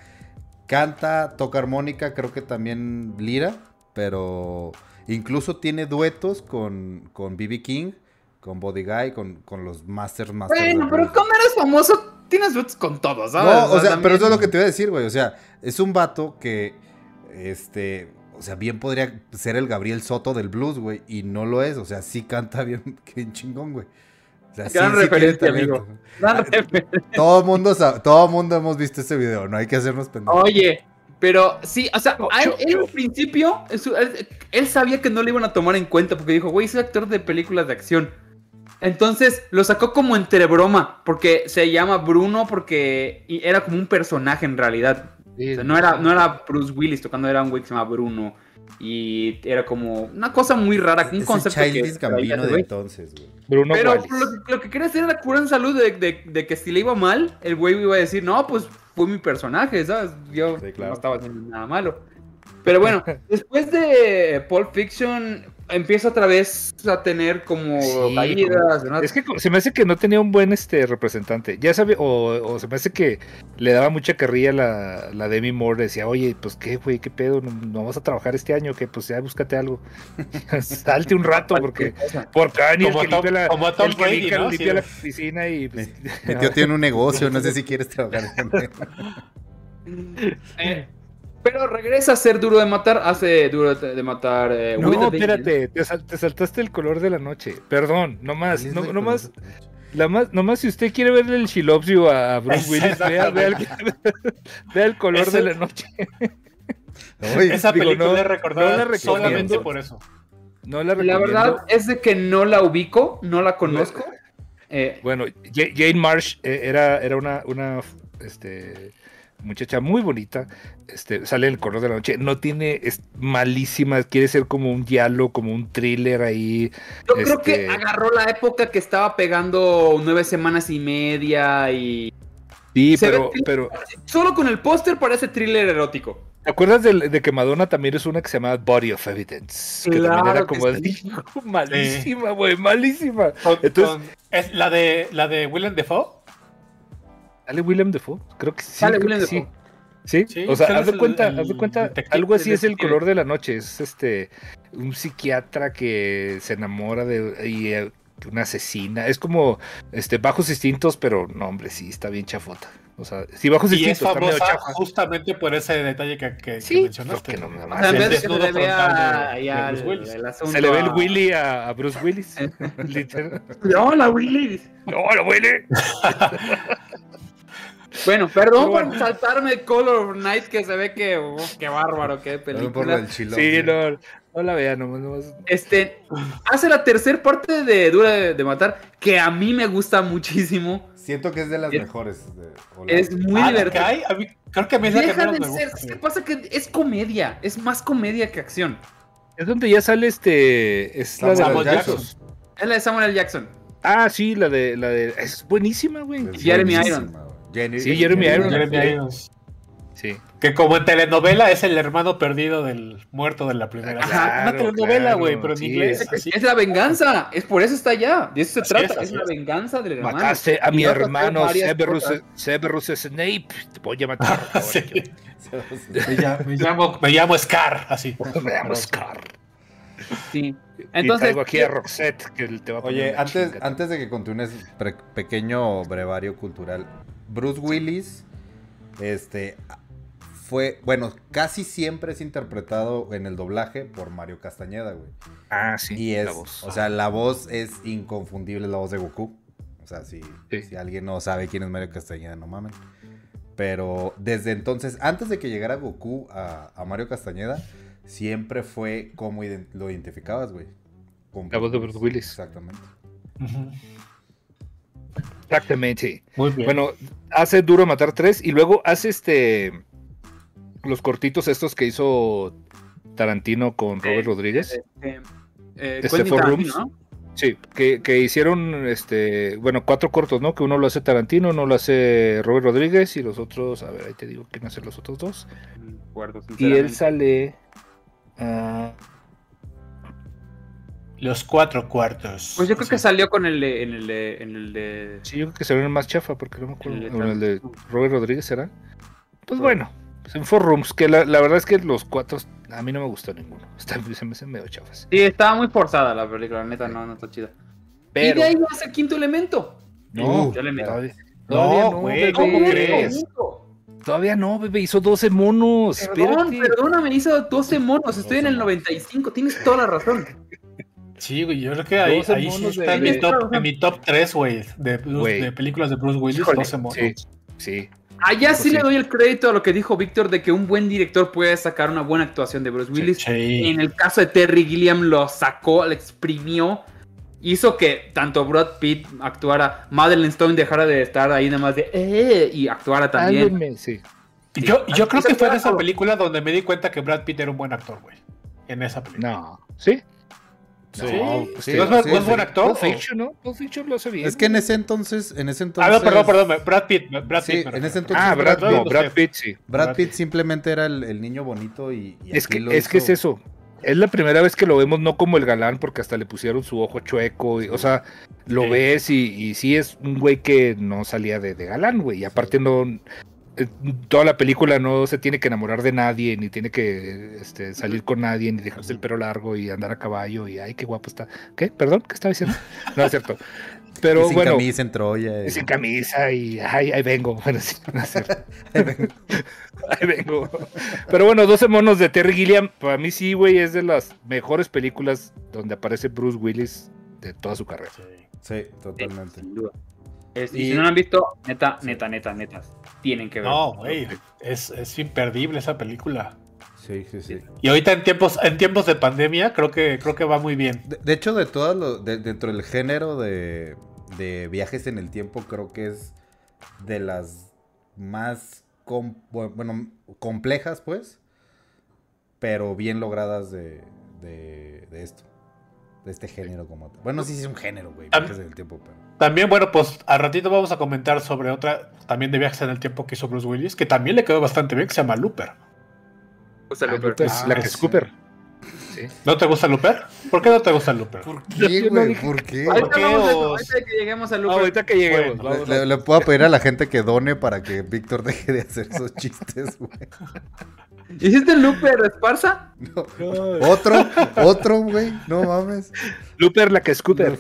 canta, toca armónica, creo que también lira, pero incluso tiene duetos con con B.B. King, con Body Guy, con, con los Masters Masters. Bueno, pero cuando eres famoso, tienes duetos con todos, ¿sabes? No, o sea, también- pero eso es lo que te iba a decir, güey. O sea, es un vato que, este, o sea, bien podría ser el Gabriel Soto del blues, güey, y no lo es. O sea, sí canta bien, <laughs> bien chingón, güey. O sea, Gran tiene referencia, amigo. Gran referencia. Todo mundo, sa- todo mundo hemos visto ese video, no hay que hacernos pendejos. Oye, pero sí, o sea, No, a él, yo- él yo- al principio, él, él sabía que no le iban a tomar en cuenta porque dijo, güey, soy actor de películas de acción. Entonces lo sacó como entre broma, porque se llama Bruno porque y era como un personaje en realidad. O sea, no, era, no era Bruce Willis tocando, era un güey que se llama Bruno. Y era como una cosa muy rara, un Ese concepto que Gambino de entonces, güey. Bruno Pero lo, que- lo que quería hacer era curar en salud de, de- de que si le iba mal, el güey iba a decir, no, pues fue mi personaje, ¿sabes? Yo Sí, claro. no estaba haciendo nada malo. Pero bueno, <laughs> después de Pulp Fiction empieza otra vez a tener como Sí, caídas. ¿no? Es que se me hace que no tenía un buen este representante. Ya sabe, o, o se me hace que le daba mucha carrilla la, la Demi Moore. Decía, oye, pues qué, güey, qué pedo, no, no vas a trabajar este año, que pues ya búscate algo. <laughs> Salte un rato, porque por Kanye, el Como que Tom- limpia la, como Tom el que Brady, limpia, ¿no? limpia Sí. la piscina y. pues, tiene un negocio, no sé si quieres trabajar. <laughs> Eh, pero regresa a ser duro de matar, hace duro de, matar. eh, No, espérate, te, sal- te saltaste el color de la noche. Perdón, no más, no, no más, la más, no más si usted quiere verle el You a Bruce Willis, vea, vea el, <laughs> vea el color Ese- de la noche. Uy, <laughs> Esa digo, película no- es recordada no solamente por eso. No la verdad es de que no la ubico, no la conozco. Eh, Bueno, Ja- Jane Marsh eh, era, era una, una este, muchacha muy bonita. Este, sale en el color de la noche. No tiene, es malísima. Quiere ser como un diálogo, como un thriller ahí. yo creo que este- agarró la época que estaba pegando nueve semanas y media y Sí, Se pero, ve- pero solo con el póster parece thriller erótico. ¿te acuerdas de, que Madonna también es una que se llama Body of Evidence? Que también era que como sí. <laughs> malísima, güey, malísima. Con- Entonces- con- ¿Es la de la de Willem Dafoe? ¿Sale Willem Dafoe? Creo que sí. Sale creo Willem que sí. Dafoe. ¿Sí? Sí, o sea, haz es de cuenta, el haz de cuenta, algo así es el color de la noche, es este, un psiquiatra que se enamora de y, eh, una asesina, es como, este, bajos instintos, pero no, hombre, sí, está bien chafota, o sea, sí, bajos Y es instintos, está medio famosa chafa. justamente por ese detalle que, que- que Sí, mencionaste. porque no me O sea, en sí, vez de el que se desnudo le de- de Bruce el asunto Se le ve el a- Willy a, a Bruce Willis, <laughs> literal. Hola, Willy. No, Willy. <laughs> Bueno, perdón por saltarme el Color of Night que se ve que, qué bárbaro, qué película. chilo. Sí, no, no la vean, nomás, nomás. Este, hace la tercera parte de Dura de, de Matar, que a mí me gusta muchísimo. Siento que es de las Es- mejores. de- Es muy Ah, ¿la que divertida. hay? A mí- creo que a mí es la que Deja menos de me ser, gusta. ¿qué pasa? Que es comedia, es más comedia que acción. Es donde ya sale este, es la de Samuel Jackson. Es la de Samuel L. Jackson. Ah, sí, la de, la de, es buenísima, güey. Jeremy Irons. Jenny- Sí, Jeremy Irons. Jeremy Irons. Sí. Que como en telenovela es el hermano perdido del muerto de la primera. Ajá, Una claro, telenovela, claro, güey, pero en sí, inglés. es- así. Es la venganza, es por eso está allá. De eso se Así trata, es, la es. venganza del hermano. Mataste a mi hermano Severus. Severus Snape. Te voy a matar. Sí. yo. Me llamo, me llamo, me llamo Scar, así. <laughs> Me llamo Scar. Sí. y Entonces, traigo aquí a Roxette, que te va a poner Oye, una antes, antes de que continúes, pequeño brevario cultural. Bruce Willis, este, fue, bueno, casi siempre es interpretado en el doblaje por Mario Castañeda, güey. Ah, sí, Y es, la voz. o sea, la voz es inconfundible, la voz de Goku. O sea, si, Sí. si alguien no sabe quién es Mario Castañeda, no mamen. Pero desde entonces, antes de que llegara Goku a, a Mario Castañeda, siempre fue como ident- lo identificabas, güey. Con La voz de Bruce Willis. Exactamente. Exactamente. Muy bien. Bueno, hace Duro Matar 3 y luego hace este. Los cortitos estos que hizo Tarantino con Robert Rodríguez. este, eh, Este, Rooms. ¿no? Sí, que, que hicieron, este, bueno, cuatro cortos, ¿no? Que uno lo hace Tarantino, uno lo hace Robert Rodríguez y los otros, a ver, ahí te digo quién hace los otros dos. Acuerdo, Y él sale... ah, Los cuatro cuartos. Pues yo creo que salió con el de, en el de, en el de... sí, yo creo que salió en el más chafa, porque no me acuerdo. El de el de. Robert Rodríguez será. Pues bueno, pues en Four Rooms, que la, la verdad es que los cuatro, a mí no me gustó ninguno. <laughs> Están, se me hacen medio chafas. Sí, estaba muy forzada la película, la neta, no, no está chida. Pero... Y de ahí va el quinto elemento. No, Ya le meto. todavía, No, todavía no, güey, bebé. ¿cómo crees? elemento. Todavía no, bebé, hizo 12 monos. Perdón, espérate. perdóname, hizo 12 monos, estoy en el 95, tienes toda la razón. <laughs> Sí, güey, yo creo que ahí, 12 ahí sí monos está en de- mi top, en mi top 3, güey, de, Bruce- Güey. de películas de Bruce Willis, Híjole, 12 monos. Sí, sí. Allá Pues sí, sí. le doy el crédito a lo que dijo Víctor de que un buen director puede sacar una buena actuación de Bruce Willis. Sí. En el caso de Terry Gilliam lo sacó, lo exprimió, hizo que tanto Brad Pitt actuara, Madeleine Stone dejara de estar ahí nada más de eh, y actuara también. Sí. Yo, yo creo que fue de esa película donde me di cuenta que Brad Pitt era un buen actor, güey. En esa película. No, ¿sí? Sí. No, pues Sí, sí. ¿No es, buen- sí, no es sí. buen actor? Pulp Fiction, ¿no? Pulp Fiction lo hace bien. Es que en ese entonces, en ese Ah, entonces. no, perdón, perdón. Brad Pitt. Brad Sí, Pitt. en ese entonces. Ah, Brad, Brad no, Pitt, Brad. Pitt, sí. Brad Pitt simplemente era el, el niño bonito y. y Es que, lo es que es hizo- eso. Es la primera vez que lo vemos no como el galán, porque hasta le pusieron su ojo chueco. y- o sea, lo Sí. ves y, y sí es un güey que no salía de, de galán, güey. Y aparte no... Toda la película no se tiene que enamorar de nadie, ni tiene que este, salir con nadie, ni dejarse el pelo largo y andar a caballo y ay, qué guapo está. ¿Qué? ¿Perdón? ¿Qué estaba diciendo? <laughs> No es cierto. y Pero sin bueno, camisa en Troya. y- sin camisa y ay, ahí vengo. <laughs> Bueno, sí, no es cierto. <laughs> Ahí vengo. Ahí vengo. Pero bueno, 12 monos de Terry Gilliam, para mí sí, güey, es de las mejores películas donde aparece Bruce Willis de toda su carrera. Sí, totalmente. Sin duda. Es- y Y- si no lo han visto, neta, neta, neta, neta, tienen que ver. No, güey. Es, es imperdible esa película. Sí, sí, sí. Y ahorita en tiempos, en tiempos de pandemia, creo que, creo que va muy bien. De, de hecho, de todas los. de- dentro del género de, de viajes en el tiempo, creo que es de las más. com- bueno, complejas, pues. Pero bien logradas de, de, de esto. De este género como tal. Bueno, sí, sí es un género, güey. Viajes en el tiempo, pero. También, bueno, pues al ratito vamos a comentar sobre otra, también de viajes en el tiempo que hizo Bruce Willis, que también le quedó bastante bien, que se llama Looper. Ah, Looper. Ah, la que es. Cooper. Sí. ¿No te gusta Looper? ¿Por qué no te gusta Looper? ¿Por qué, no güey? ¿Por qué? Ahorita, qué vamos a- os- ahorita que lleguemos a Looper. ahorita que lleguemos. Bueno, Le, puedo pedir a la gente que done para que Víctor deje de hacer esos chistes, güey. ¿Hiciste Looper Esparza? No. Otro, otro, güey. No mames. Looper, la que es Cooper.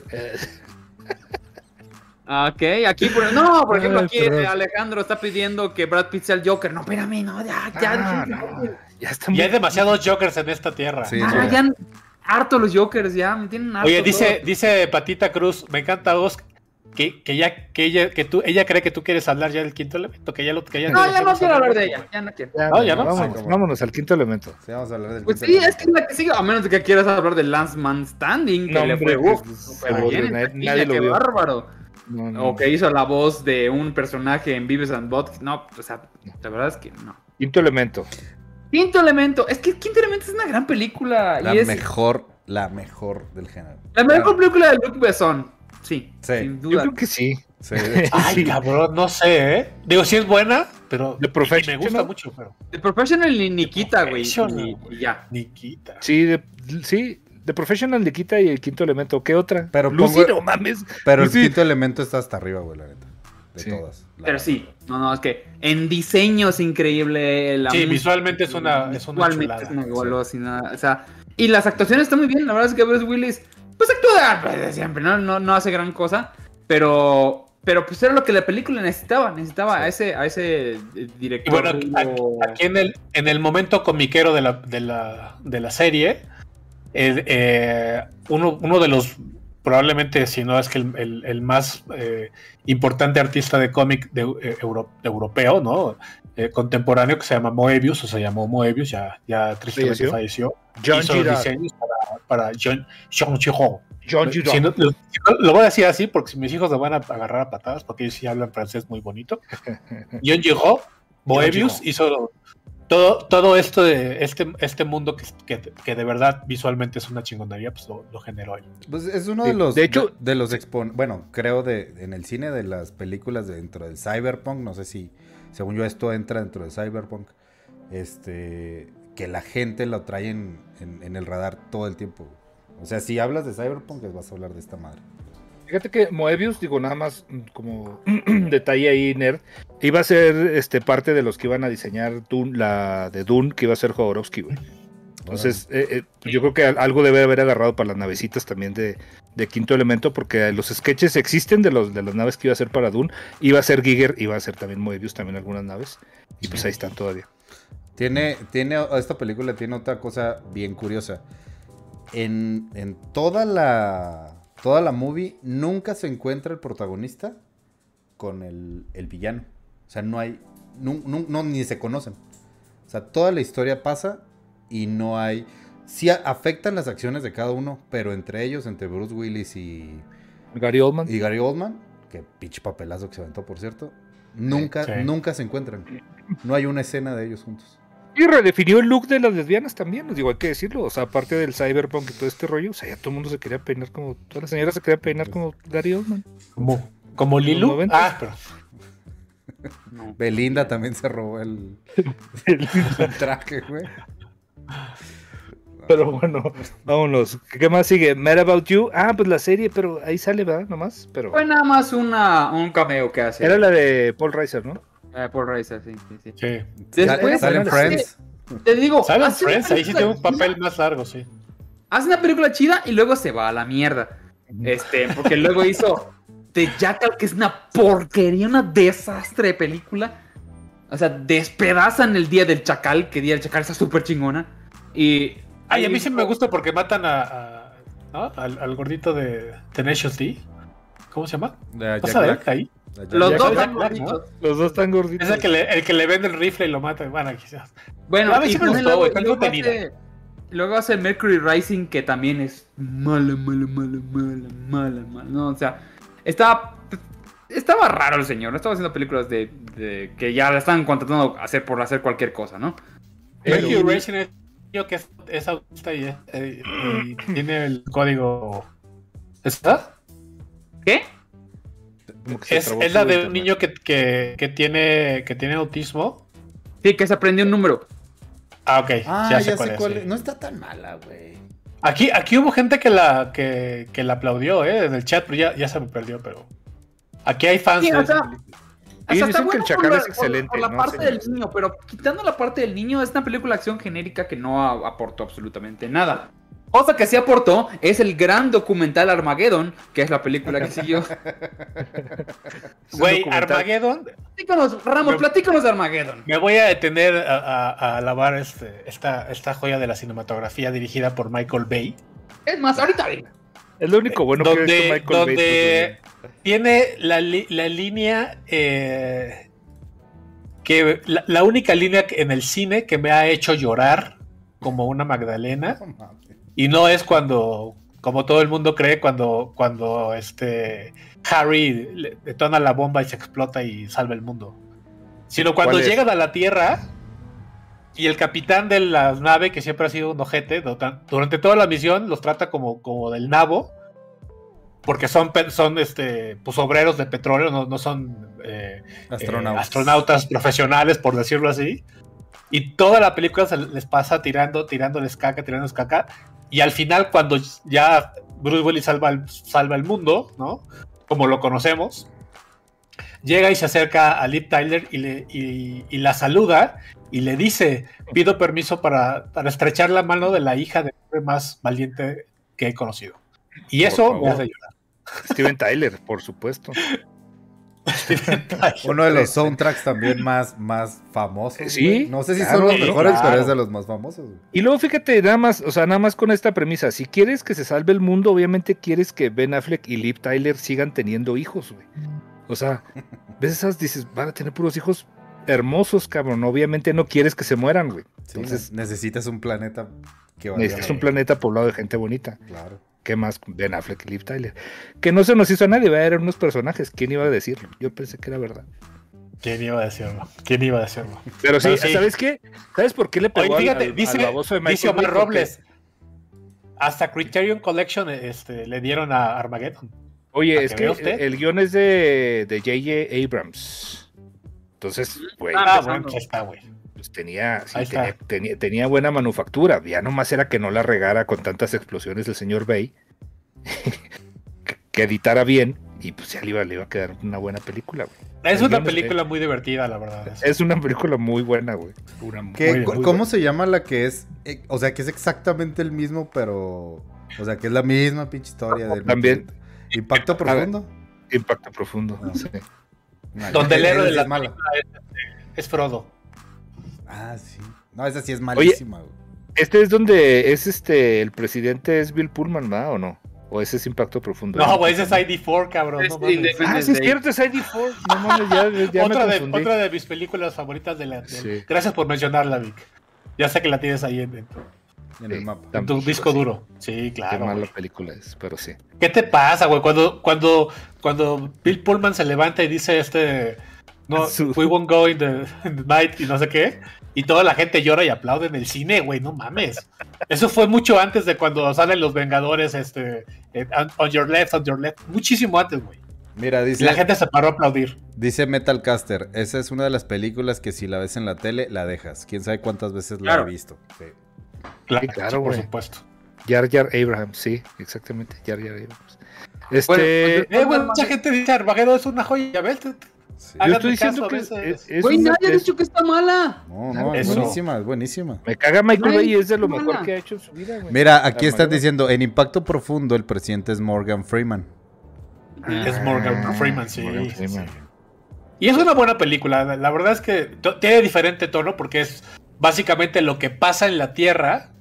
Ah, Ok, aquí, por, no, por ejemplo, Ay, aquí eh, Alejandro está pidiendo que Brad Pitt sea el Joker. No, espérame, no, ya, ya. ah, ya, no, ya está Y hay muy... demasiados Jokers en esta tierra. Sí, Ah, sí. ya han- harto los Jokers, ya, me tienen harto. Oye, dice, dice Patita Cruz, me encanta vos que, que ya, que ella, que tú, ella cree que tú quieres hablar ya del quinto elemento, que ya lo que ya No, ya no quiero hablar de ella, ya no quiero. Ya, No, ya no. Vámonos, Ah, vámonos al quinto elemento. Sí, vamos a hablar del Pues sí, elemento. es que es la que sigue, a menos de que quieras hablar de Lance Man Standing, que No, le hombre, fue uf, pues, nadie- taquilla, nadie lo qué vio. bárbaro. No, no. O que hizo la voz de un personaje en Vives and Butthead. No, o sea, la verdad es que no. Quinto elemento. Quinto Elemento, es que Quinto Elemento es una gran película. La y es mejor, la mejor del género. la mejor película de Luc Besson. Sí, Sí. sin Yo duda. creo que sí. Sí. <laughs> Ay, Sí. cabrón, no sé, ¿eh? Digo, sí es buena, pero The y me Professional. gusta mucho, pero The Professional y Nikita, güey. Professional, Y, y ya. Nikita. Sí, de, sí, The Professional le quita y el quinto elemento. ¿Qué otra? Pero Lucy, pongo- no mames. Pero el quinto elemento está hasta arriba, güey, la neta. De Sí. todas. la Pero verdad. sí, no, no, es que en diseño es increíble. La Sí, música, visualmente es una- es una visualmente chulada, es una sí. o sea, y las actuaciones están muy bien. La verdad es que Bruce Willis, pues actúa de siempre, ¿no? No, no hace gran cosa, pero. Pero pues era lo que la película necesitaba, necesitaba a ese, a ese eh, Y director. bueno, aquí, aquí en el, en el momento comiquero de la, de la, de la serie, eh, uno, uno de los, probablemente, si no es que el, el- el más eh, importante artista de cómic de, eh, euro- europeo, ¿no? Eh, contemporáneo, que se llama Moebius, o se llamó Moebius, ya, ya tristemente Falleció. John hizo los diseños para, para John, John Girard. John Si no- lo, voy a decir así porque mis hijos lo van a agarrar a patadas porque ellos sí hablan francés muy bonito. <laughs> John Girard, Moebius hizo todo, todo esto de este, este mundo que, que, que de verdad visualmente es una chingonería, pues lo, lo generó él. Pues es uno de los. de hecho- de, de los expon. Bueno, creo de en el cine de las películas dentro del cyberpunk. No sé si, según yo, esto entra dentro del cyberpunk. Este. Que la gente lo trae en, en- en el radar todo el tiempo. O sea, si hablas de cyberpunk, vas a hablar de esta madre. Fíjate que Moebius, digo nada más mm, como <clears throat> detalle ahí, nerd, iba a ser este, parte de los que iban a diseñar Dune, la de Dune, que iba a ser Jodorowsky, güey. Entonces, eh, eh, yo creo que al- algo debe haber agarrado para las navecitas también de, de Quinto Elemento, porque los sketches existen de, los, de las naves que iba a ser para Dune. Iba a ser Giger, iba a ser también Moebius, también algunas naves. Y pues ahí están todavía. Tiene, tiene, esta película tiene otra cosa bien curiosa. En, en toda la, toda la movie nunca se encuentra el protagonista con el, el villano. O sea, no hay, nu- no, ni se conocen. O sea, toda la historia pasa y no hay, sí afectan las acciones de cada uno, pero entre ellos, entre Bruce Willis y, Gary Oldman. y Gary Oldman, que pinche papelazo que se aventó, por cierto, nunca, Sí. nunca se encuentran. No hay una escena de ellos juntos. Y redefinió el look de las lesbianas también, os digo, hay que decirlo. O sea, aparte del cyberpunk y todo este rollo, o sea, ya todo el mundo se quería peinar como. Todas las señoras se querían peinar como Gary Oldman. Como, como Lilu. 90. Ah, pero. <laughs> Belinda también se robó el, <laughs> el traje, güey. Pero bueno, vámonos. ¿Qué más sigue? Mad About You. Ah, pues la serie, pero ahí sale, ¿verdad? Nomás. Pero. Fue nada más una, un cameo que hace. Era la de Paul Reiser, ¿no? Eh, Paul Reiser, sí, sí, sí. Sí. Después, Salen Friends. te digo, ¿Saben hace una Friends? Ahí sí película tiene un chida, papel más largo, sí. Hace una película chida y luego se va a la mierda. Este, porque luego hizo The Jackal, que es una porquería, una desastre de película. O sea, despedazan el día del chacal, que día del chacal está súper chingona. Y. Ay, a mí sí me gusta porque matan a, a- ¿no? al, al gordito de Tenacious D. ¿Cómo se llama? De Jack ¿Vas a ver Black. ahí? Los dos están ¿no? gorditos. Los dos están gorditos. Es el que le, el que le vende el rifle y lo mata. Bueno, quizás. Bueno, A mí sí me gustó, luego, güey, hace, luego hace Mercury Rising, que también es mala, mala, mala, mala, mala, mala. No, o sea, estaba. Estaba raro el señor, no estaba haciendo películas de, de- que ya la están contratando a hacer por hacer cualquier cosa, ¿no? Mercury Racing es un niño que es, es autista y, eh, y tiene el código. ¿Está? ¿Qué? Como que se Es, la de un niño que, que, que tiene, que tiene autismo. Sí, que se aprendió un número. Ah, ok. Ah, ya ya, sé sé cuál cuál, es. es. sí. No está tan mala, güey. Aquí, aquí hubo gente que la, que, que la aplaudió, ¿eh? En el chat, pero ya, ya se me perdió, pero. Aquí hay fans Sí, de o esa sea, dicen está que el Chacal por es la- excelente, Por, la ¿no? parte del niño, pero quitando la parte del niño, es una película de acción genérica que no aportó absolutamente nada. Cosa que sí aportó es el gran documental Armageddon, que es la película que siguió. <laughs> Güey. Armageddon, Platícanos, Ramos, Me- platícanos de Armageddon. me voy a detener a, a- a alabar este, esta, esta joya de la cinematografía dirigida por Michael Bay. Es más, ahorita venga. Es lo único bueno que donde, visto Michael Bay, donde tiene la, la línea eh, que la, la única línea que- en el cine que me ha hecho llorar como una Magdalena mames. Y no es cuando como todo el mundo cree cuando cuando este Harry le detona la bomba y se explota y salva el mundo sino cuando llegan a la tierra y el capitán de la nave que siempre ha sido un ojete durante- toda la misión los trata como como del nabo porque son son este pues obreros de petróleo no, no son eh, Astronautas. eh, astronautas profesionales, por decirlo así. Y toda la película se les pasa tirando, tirándoles caca, tirándoles caca. Y al final, cuando ya Bruce Willis salva el, salva el mundo, ¿no? Como lo conocemos, llega y se acerca a Liv Tyler y, le, y, y la saluda y le dice: Pido permiso para, para estrechar la mano de la hija del hombre más valiente que he conocido. Y eso me hace llorar. Steven Tyler, por supuesto. <laughs> Uno de los soundtracks también más, más famosos. Sí. No sé si claro, son los mejores, claro. pero es de los más famosos. Y luego fíjate, nada más, o sea, nada más con esta premisa, si quieres que se salve el mundo, obviamente quieres que Ben Affleck y Liv Tyler sigan teniendo hijos, güey. O sea, ves esas, dices, van a tener puros hijos hermosos, cabrón. Obviamente no quieres que se mueran, güey. Sí, Entonces, necesitas un planeta que valga necesitas un planeta poblado de gente bonita. Claro. ¿Qué más? Ben Affleck y Liv Tyler. Que no se nos hizo a nadie, ¿verdad? eran unos personajes. ¿Quién iba a decirlo? Yo pensé que era verdad. ¿Quién iba a decirlo? ¿Quién iba a decirlo? Pero sí, Pero sí. ¿sabes qué? ¿Sabes por qué le pegó Oye, fíjate, al, dice, al baboso de Michael dice Omar Robles. Hasta Criterion Collection este, le dieron a Armageddon. Oye, es que que vea usted. el guion es de de J.J. Abrams. Entonces, güey, Ah, bueno, está, güey. Pues tenía, sí, tenía, tenía- tenía buena manufactura. Ya nomás era que no la regara con tantas explosiones del señor Bay. que, <laughs> que editara bien y pues ya le iba, le iba a quedar una buena película, güey. Es El una película muy divertida, la verdad. <laughs> Es una película muy buena, güey. Una muy, ¿Qué- muy cu- buena. ¿Cómo se llama la que es? eh, o sea, que es exactamente el mismo, pero. O sea, que es la misma pinche historia del. También. Impacto profundo. Impacto profundo. Ah. sí. No, Donde el héroe de la es mala. Es Frodo. Ah, sí. No, esa sí es malísima, güey. Este es donde es este, el presidente es Bill Pullman, ¿va? ¿O no? ¿O ese es Impacto Profundo? No, güey, ese es ID4, cabrón. Es no Ah, sí es cierto, es ID4. No mames, ya, ya otra, me de, confundí. otra de mis películas favoritas de la. de- Sí. Gracias por mencionarla, Vic. Ya sé que la tienes ahí en, en tu, En Sí. el mapa. en tu disco sí. duro. Sí, Qué claro. mala güey. película es, pero sí. ¿Qué te pasa, güey? Cuando, cuando, cuando Bill Pullman se levanta y dice este. No, <laughs> Su- we won't go in the, in the night y no sé qué. Y toda la gente llora y aplaude en el cine, güey, no mames. Eso fue mucho antes de cuando salen los Vengadores, este, eh, on, your left, on your left. Muchísimo antes, güey. Mira, Y dice, la gente se paró a aplaudir. dice Metalcaster, esa es una de las películas que si la ves en la tele, la dejas. Quién sabe cuántas veces la he visto. Sí. Claro, claro, por supuesto. Jar Jar Abraham, sí, exactamente. Jar Jar Abraham. Este, Bueno, Eh, güey, mucha gente dice Armageddon es una joya, ¿ves? Sí. yo estoy diciendo caso, que es, Güey, nadie ha dicho que está mala. No, no, es Eso. buenísima, es buenísima. Me caga Michael Ay, Bay y es de lo mala. mejor que ha hecho en su vida, güey. Mira, aquí Armageddon. diciendo, en Impacto Profundo el presidente es Morgan Freeman. Es Morgan Ah, Freeman, sí. Morgan Freeman. sí. Y es una buena película. La- verdad es que tiene diferente tono porque es básicamente lo que pasa en la Tierra,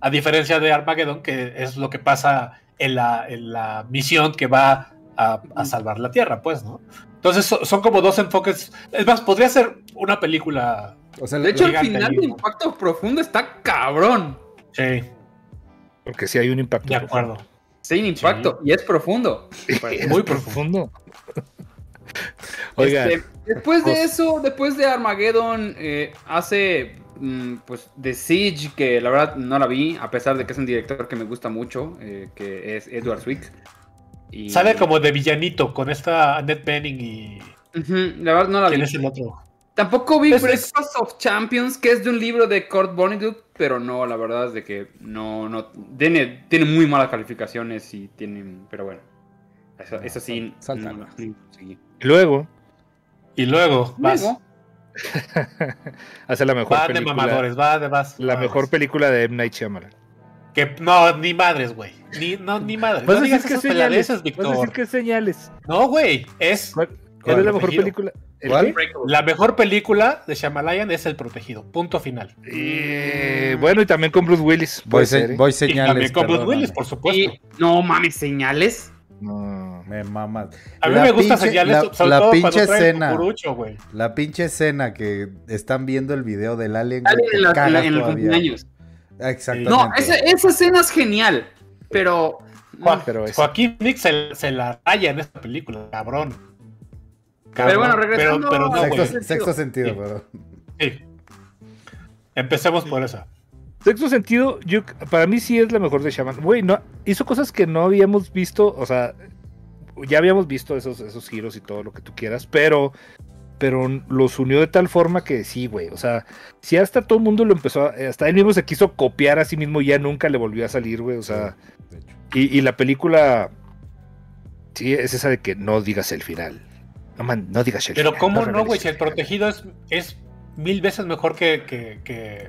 a diferencia de Armageddon, que es lo que pasa en la, en la misión que va a, a salvar la Tierra, pues, ¿no? Entonces so- son como dos enfoques. Es más, podría ser una película. O sea, De hecho, el gigante final ahí, de ¿no? Impacto Profundo está cabrón. Sí, Porque sí hay un impacto. de acuerdo. Sin impacto. Y es profundo. <laughs> Es Muy profundo. <laughs> Oiga, Este, después de pues- eso, después de Armageddon, eh, hace mm, pues The Siege, que la verdad no la vi, a pesar de que es un director que me gusta mucho, eh, que es Edward Zwick. Y... Sale como de villanito con esta Annette Bening y. La verdad no la vi. ¿Quién es el otro? Tampoco vi Es- es- Breakfast of Champions, que es de un libro de Kurt Vonnegut, pero no, la verdad es de que no, no, tiene, tiene muy malas calificaciones y tienen, pero bueno. Eso, eso sí. no, luego Y luego, vas. Luego, <laughs> hace la mejor Va de película. mamadores, va de vas. La mejor película de M. Night Shyamalan. Que no, ni madres, güey. Ni, no, ni madres. Vas No digas decir que esas señales. peladeces, Vas a decir Víctor. que señales. No, güey. Es ¿Cuál, es la mejor película? ¿El ¿Cuál? qué? la mejor película de Shyamalan es El Protegido. Punto final. Eh, bueno, y también con Bruce Willis. Voy, ser, ¿eh? voy Y señales. también con Bruce. Willis, por supuesto. y no mames, señales. No. Me mamas. A mí La me gusta pinche- señales, la- sobre la todo pinche cuando traen escena. cucurucho, güey. La pinche escena que están viendo el video del alien. Te en, la- en todavía. cumpleaños. Exactamente. No, esa, esa escena es genial, pero... Joa- pero es- Joaquín Phoenix se, se la raya en esta película, cabrón. Pero bueno, regresando Pero, pero no. Sexto, sexto sentido, Sí. pero. Sí. Empecemos por esa. Sexto sentido, yo, para mí sí es la mejor de Shaman. Güey, no, hizo cosas que no habíamos visto, o sea, ya habíamos visto esos, esos giros y todo lo que tú quieras, pero, pero los unió de tal forma que sí, güey. O sea, si hasta todo el mundo lo empezó, a- hasta él mismo se quiso copiar a sí mismo y ya nunca le volvió a salir, güey. O sea, y, y la película, sí, es esa de que no digas el final. No, man, no digas el Pero final. cómo no, güey, si el protegido es, es mil veces mejor que, que- que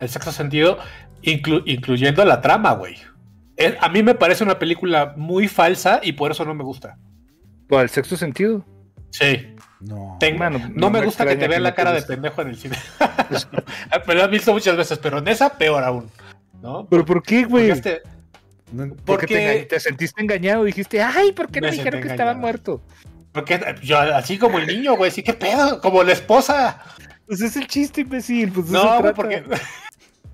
el sexto sentido, inclu- incluyendo la trama, güey. A mí me parece una película muy falsa y por eso no me gusta. ¿Cuál, el sexto sentido? Sí. No. Ten- Mano, no, no me me gusta que te vean la cara de pendejo en el cine. <laughs> <laughs> me lo han visto muchas veces, pero en esa peor aún. ¿no? ¿Pero por qué, güey? Porque este- Porque te, sentiste engañado, dijiste, ay, ¿por qué no Me dijeron que estaba muerto? porque yo, así como el niño, güey, sí, qué pedo, como la esposa. Pues es el chiste, imbécil. Pues No, güey, porque,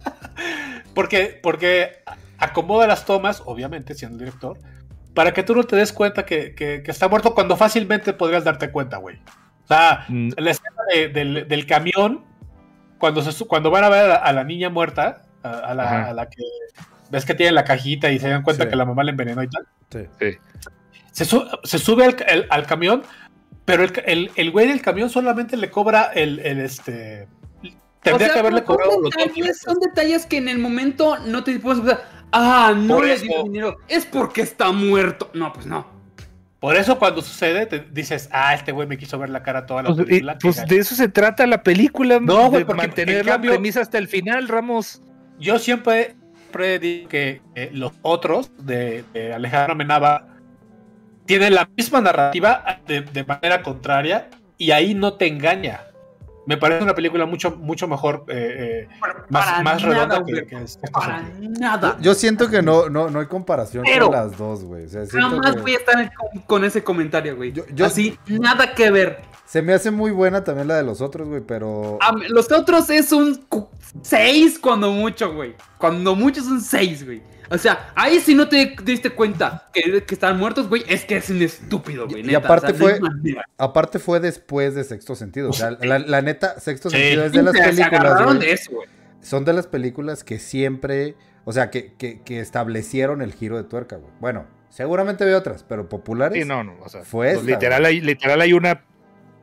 <laughs> porque, porque acomoda las tomas, obviamente, siendo director, para que tú no te des cuenta que, que- que está muerto cuando fácilmente podrías darte cuenta, güey. O sea, Mm, la escena de- del, del camión, cuando, se, cuando van a ver a la, a la niña muerta, a, a la, a la que ves que tiene la cajita y se dan cuenta Sí. que la mamá le envenenó y tal, Sí. sí. se, su- se sube al, el- al camión, pero el, el, el güey del camión solamente le cobra el, el este... Tendría O sea, que haberle son cobrado dos detalles, son detalles que en el momento no te puedes ah, no Por le eso- dio dinero, es porque está muerto. No, pues no. Por eso cuando sucede, te dices, ah, este güey me quiso ver la cara toda la Pues, y- película. qué pues gacho". de eso se trata la película. No, güey, de porque mantener en la cambio- premisa hasta el final, Ramos. Yo siempre, siempre digo que eh, los otros de, de Alejandro Menaba tienen la misma narrativa de, de manera contraria y ahí no te engaña. Me parece una película mucho, mucho mejor, eh, eh, más, más nada, redonda que, que es- Para nada. Yo siento que no, no, no hay comparación Pero- con las dos, güey. O sea, Jamás que- voy a estar con, con ese comentario, güey. Yo- yo- Así, nada que ver. Se me hace muy buena también la de los otros, güey, pero. Los otros es un 6 cuando mucho, güey. Cuando mucho es un 6, güey. O sea, ahí si no te diste cuenta que, que están muertos, güey, es que es un estúpido, güey. Y neta, aparte o sea, fue-. Aparte fue después de Sexto Sentido. O sea, la, la neta, Sexto Sí. Sentido es de las películas, güey. de eso, güey. Son de las películas que siempre. O sea, que, que, que establecieron el giro de tuerca, güey. Bueno, seguramente había otras, pero populares. Sí, no, no. O sea, Fue esta, literal, hay, literal hay una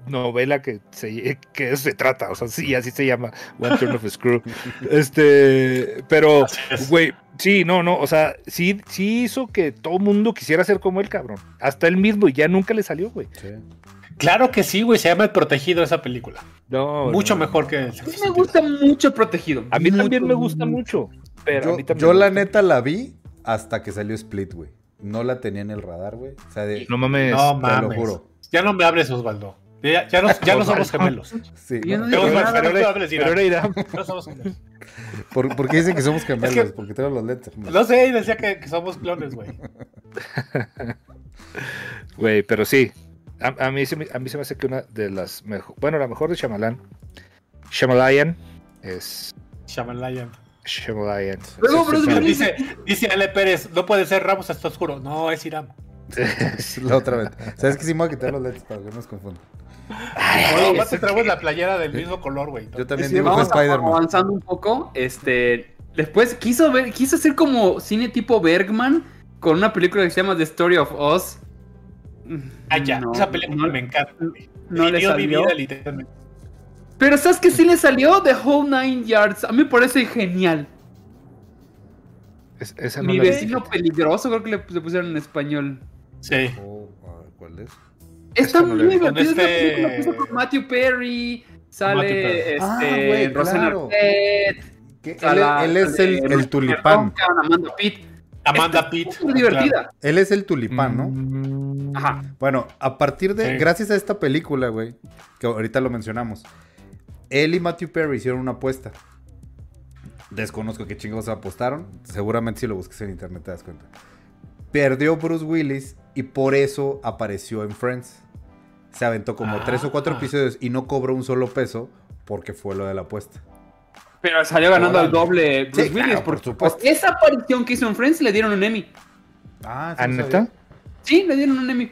novela que se, que se trata. O sea, sí, así se llama. One Turn of a Screw. <laughs> Este. Pero, güey, sí, no, no. O sea, sí, sí hizo que todo el mundo quisiera ser como él, cabrón. Hasta él mismo y ya nunca le salió, güey. Sí. Claro que sí, güey. Se llama El Protegido esa película. No, Mucho no, no. mejor que. A mí me gusta mucho Protegido. A mí también me gusta mucho. Pero a Yo, mí también yo la gusta. neta la vi hasta que salió Split, güey. No la tenía en el radar, güey. O sea, de, No mames. No te mames. lo juro. Ya no me hables, Osvaldo. Ya, ya no, ya no somos gemelos. Sí, ¿no? no Pero, pero, pero- no hables, pero Irán. ahora Irán. No somos gemelos. ¿Por, por qué dicen que somos gemelos? Es que- Porque tengo los lentes. No sé, y decía que, que somos clones, güey. <laughs> Güey, pero sí. A, a mí, se me- a mí se me hace que una de las mejor. Bueno, la mejor de Shyamalan. Shyamalan es. Shyamalan. Shyamalan. Luego, Sí, Bruce sí, sí. Willis- Dice, dice Ale Pérez, no puede ser Ramos hasta oscuro. No, es Irán. <laughs> <laughs> La otra vez. ¿Sabes que sí me voy a quitar los lentes para que no nos confundan? No, aparte traemos la playera del mismo color, güey. Yo también Sí, vamos a- Spider-Man. avanzando un poco. Este. Después quiso ver, quiso hacer como cine tipo Bergman con una película que se llama The Story of Us. Ah, ya, No, esa película no- me encanta. güey. no le Vivió mi salió. vida, literalmente. Pero ¿sabes que sí le salió? The Whole Nine Yards. A mí me parece genial. Es- esa no Mi vecino peligroso, creo que le, le pusieron en español. Sí. Oh, a ver, ¿Cuál es? Está la muy divertida. Con es este- película que hizo con Matthew Perry. Sale Matthew Perry. este, Ah, claro. Arquette, él, es el, tulipán. Amanda Pitt. Amanda Pitt. súper divertida. Él es el tulipán, ¿no? Mm, Ajá. Bueno, a partir de, Sí. gracias a esta película, güey, que ahorita lo mencionamos, él y Matthew Perry hicieron una apuesta. Desconozco qué chingos apostaron. Seguramente si lo busques en internet te das cuenta. Perdió Bruce Willis y por eso apareció en Friends. Se aventó como Ah. tres o cuatro episodios y no cobró un solo peso porque fue lo de la apuesta. Pero salió ganando al doble Bruce Sí, Willis. claro, por por supuesto. por esa aparición que hizo en Friends le dieron un Emmy. Ah, ¿Ah, no neta? Sí, le dieron un Emmy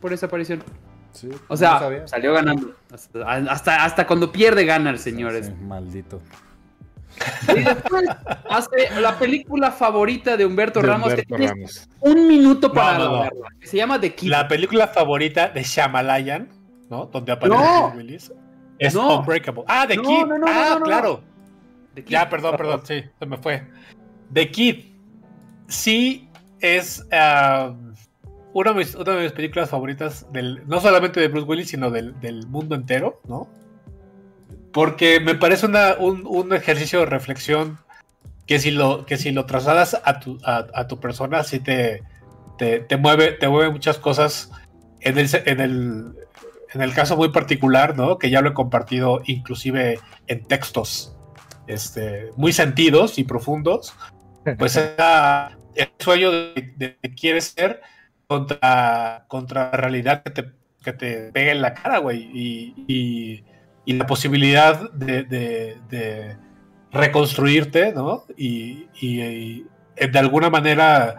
por esa aparición. Sí, O sea, no salió ganando. Hasta, hasta, hasta cuando pierde gana el señor. Sí, maldito. Y después hace la película favorita de Humberto de Ramos. que Humberto Ramos. un minuto para No, no, no. verla, que se llama The Kid. La película favorita de Shyamalan, ¿no? Donde aparece No. Bruce Willis. Es No. Unbreakable. Ah, The No, Kid. no, no, ah, no, no, no. claro. The Kid. Ya, perdón, perdón, sí, se me fue. The Kid. Sí es ah, una, de mis, una de mis películas favoritas, del, no solamente de Bruce Willis, sino del, del mundo entero, ¿no? Porque me parece una- un, un ejercicio de reflexión que si lo, que si lo trasladas a tu, a, a tu persona, sí te, te, te mueve, te mueve muchas cosas. En el, en, el, en el caso muy particular, ¿no? Que ya lo he compartido inclusive en textos este, muy sentidos y profundos, pues <laughs> era el sueño de, que quieres ser contra, contra la realidad que te, que te pega en la cara, güey, y, y- y la posibilidad de, de- de reconstruirte, ¿no? Y, y- y de alguna manera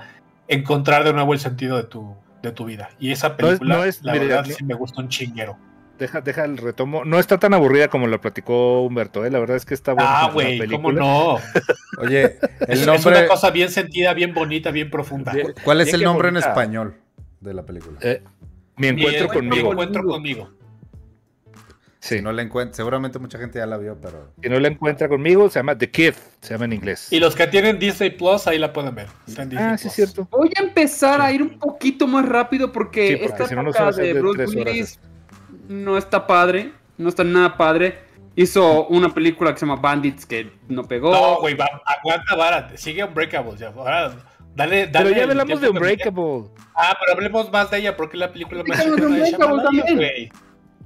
encontrar de nuevo el sentido de tu, de tu vida. Y esa No es- película, no es- la mire, verdad, sí me gusta un chinguero. Deja, deja el retomo. No está tan aburrida como lo platicó Humberto, ¿eh? La verdad es que está buena. Ah, güey. ¿cómo no? <laughs> Oye, Es, el es nombre. una cosa bien sentida, bien bonita, bien profunda. ¿Cuál es Bien el nombre en español de la película? Eh, mi Mi encuentro Mi conmigo. encuentro conmigo. Sí. Si no la encuentro, seguramente mucha gente ya la vio, pero. Si no la encuentra conmigo, se llama The Kid. Se llama en inglés. Y los que tienen Disney Plus, ahí la pueden ver. Está en Disney Ah, sí, es cierto. Voy a empezar a ir un poquito más rápido porque, Sí, porque esta si no de de Bruce Willis no está padre, no está nada padre. Hizo una película que se llama Bandits que no pegó. No, güey, aguanta, várate. Sigue Unbreakable. Ya. Ahora, dale, dale Pero ya hablamos de Unbreakable. Ah, pero hablemos más de ella porque la película más <laughs> Unbreakable también. güey.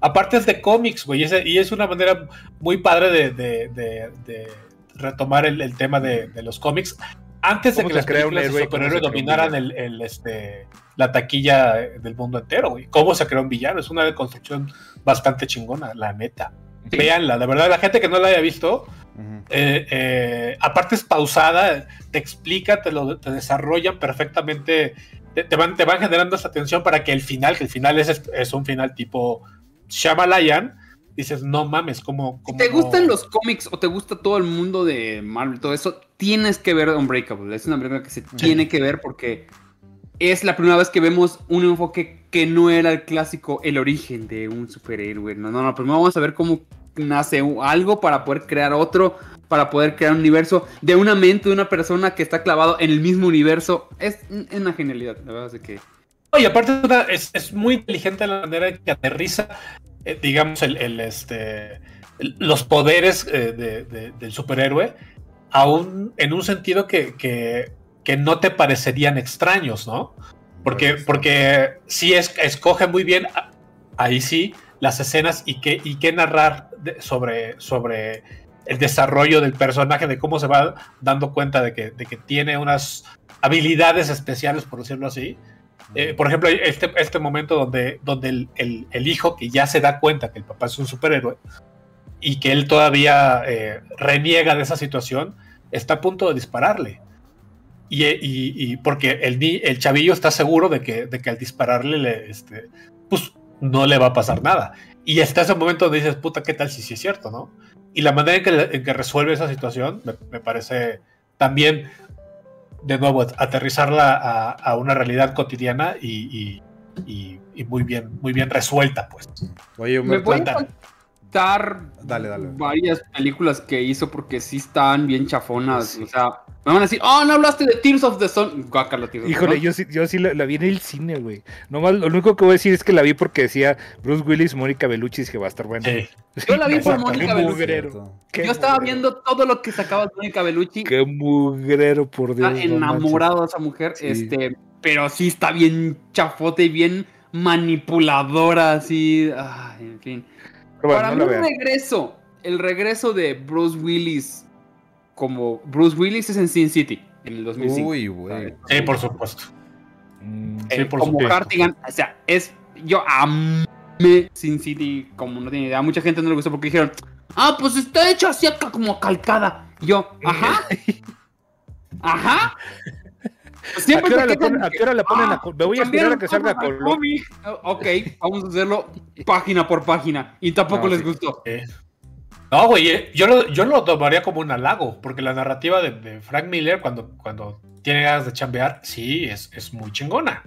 Aparte es de cómics, güey. Y es, una manera muy padre de, de- de- de retomar el, el tema de, los cómics. Antes de ¿Cómo que las películas héroe superhéroes dominaran villano? el, el, este, la taquilla del mundo entero, güey. ¿Cómo se creó un villano? Es una construcción bastante chingona, la neta. Sí. Véanla, de verdad, la gente que no la haya visto, eh, eh, aparte es pausada, te explica, te lo te desarrollan perfectamente, te, te van, te van generando esa tensión para que el final, que el final es, es un final tipo Shyamalan, dices, no mames, como... Si te gustan los cómics o te gusta todo el mundo de Marvel, todo eso, tienes que ver Unbreakable. Es una película que se tiene que ver porque es la primera vez que vemos un enfoque que no era el clásico, el origen de un superhéroe. No, no, no. Primero vamos a ver cómo nace algo para poder crear otro, para poder crear un universo de una mente de una persona que está clavado en el mismo universo. Es, es una genialidad, la verdad es que. Oye, aparte es, es- muy inteligente la manera en que aterriza, eh, digamos, el, el, este, el- los poderes eh, de- de- del superhéroe, aún en un sentido que, que- que no te parecerían extraños, ¿no? Porque, porque sí es, escoge muy bien, a- ahí sí, las escenas y qué, y qué narrar de- sobre, sobre el desarrollo del personaje, de cómo se va dando cuenta de que, de que tiene unas habilidades especiales, por decirlo así. Eh, por ejemplo, este, este momento donde, donde el, el- el hijo que ya se da cuenta que el papá es un superhéroe y que él todavía eh, reniega de esa situación, está a punto de dispararle. Y, y- y porque el, el chavillo está seguro de que, de que al dispararle, le, este, pues no le va a pasar nada. Y hasta ese momento donde dices, puta, ¿qué tal si sí es cierto, no? Y la manera en que, en que resuelve esa situación me, me parece también de nuevo, aterrizarla a, a una realidad cotidiana y, y- y- y muy bien, muy bien resuelta, pues. Oye, Humberto, Dale, dale. varias películas que hizo porque sí están bien chafonas. O sea, me van a decir, oh, no hablaste de Tears of the Sun. Guácala, Tears of the Híjole, Sun. yo sí, yo sí la, la vi en el cine, güey. Nomás lo único que voy a decir es que la vi porque decía Bruce Willis, Mónica Bellucci, dije va a estar bueno. Sí. Yo la vi por Exacto. Mónica Bellucci. Yo estaba mugrero. viendo todo lo que sacaba de Mónica Bellucci. Qué mugrero, por Dios. Está no enamorado de esa mujer. Sí. Este, pero sí está bien chafote y bien manipuladora, así. ay, en fin. Manches. Pero bueno, Para no mí el regreso, el regreso de Bruce Willis como Bruce Willis es en Sin City en el 2005. Uy, güey. Sí, por supuesto. Mm, sí, por como supuesto. Cartigan, o sea, es yo amé Sin City como no tiene idea. A mucha gente no le gustó porque dijeron, ah, pues está hecho así acá como calcada. Y yo, ajá, <laughs> ajá. ¿A Siempre qué, hora ponen, a qué hora le ponen "Ah, a Me voy a esperar a que salga cambiaron color. cosas al cómic". Oh, Ok, vamos a hacerlo página por página. Y tampoco No, les sí. gustó. No, güey, eh, yo lo, yo lo tomaría como un halago, porque la narrativa de, de Frank Miller cuando, cuando tiene ganas de chambear, sí, es, es muy chingona.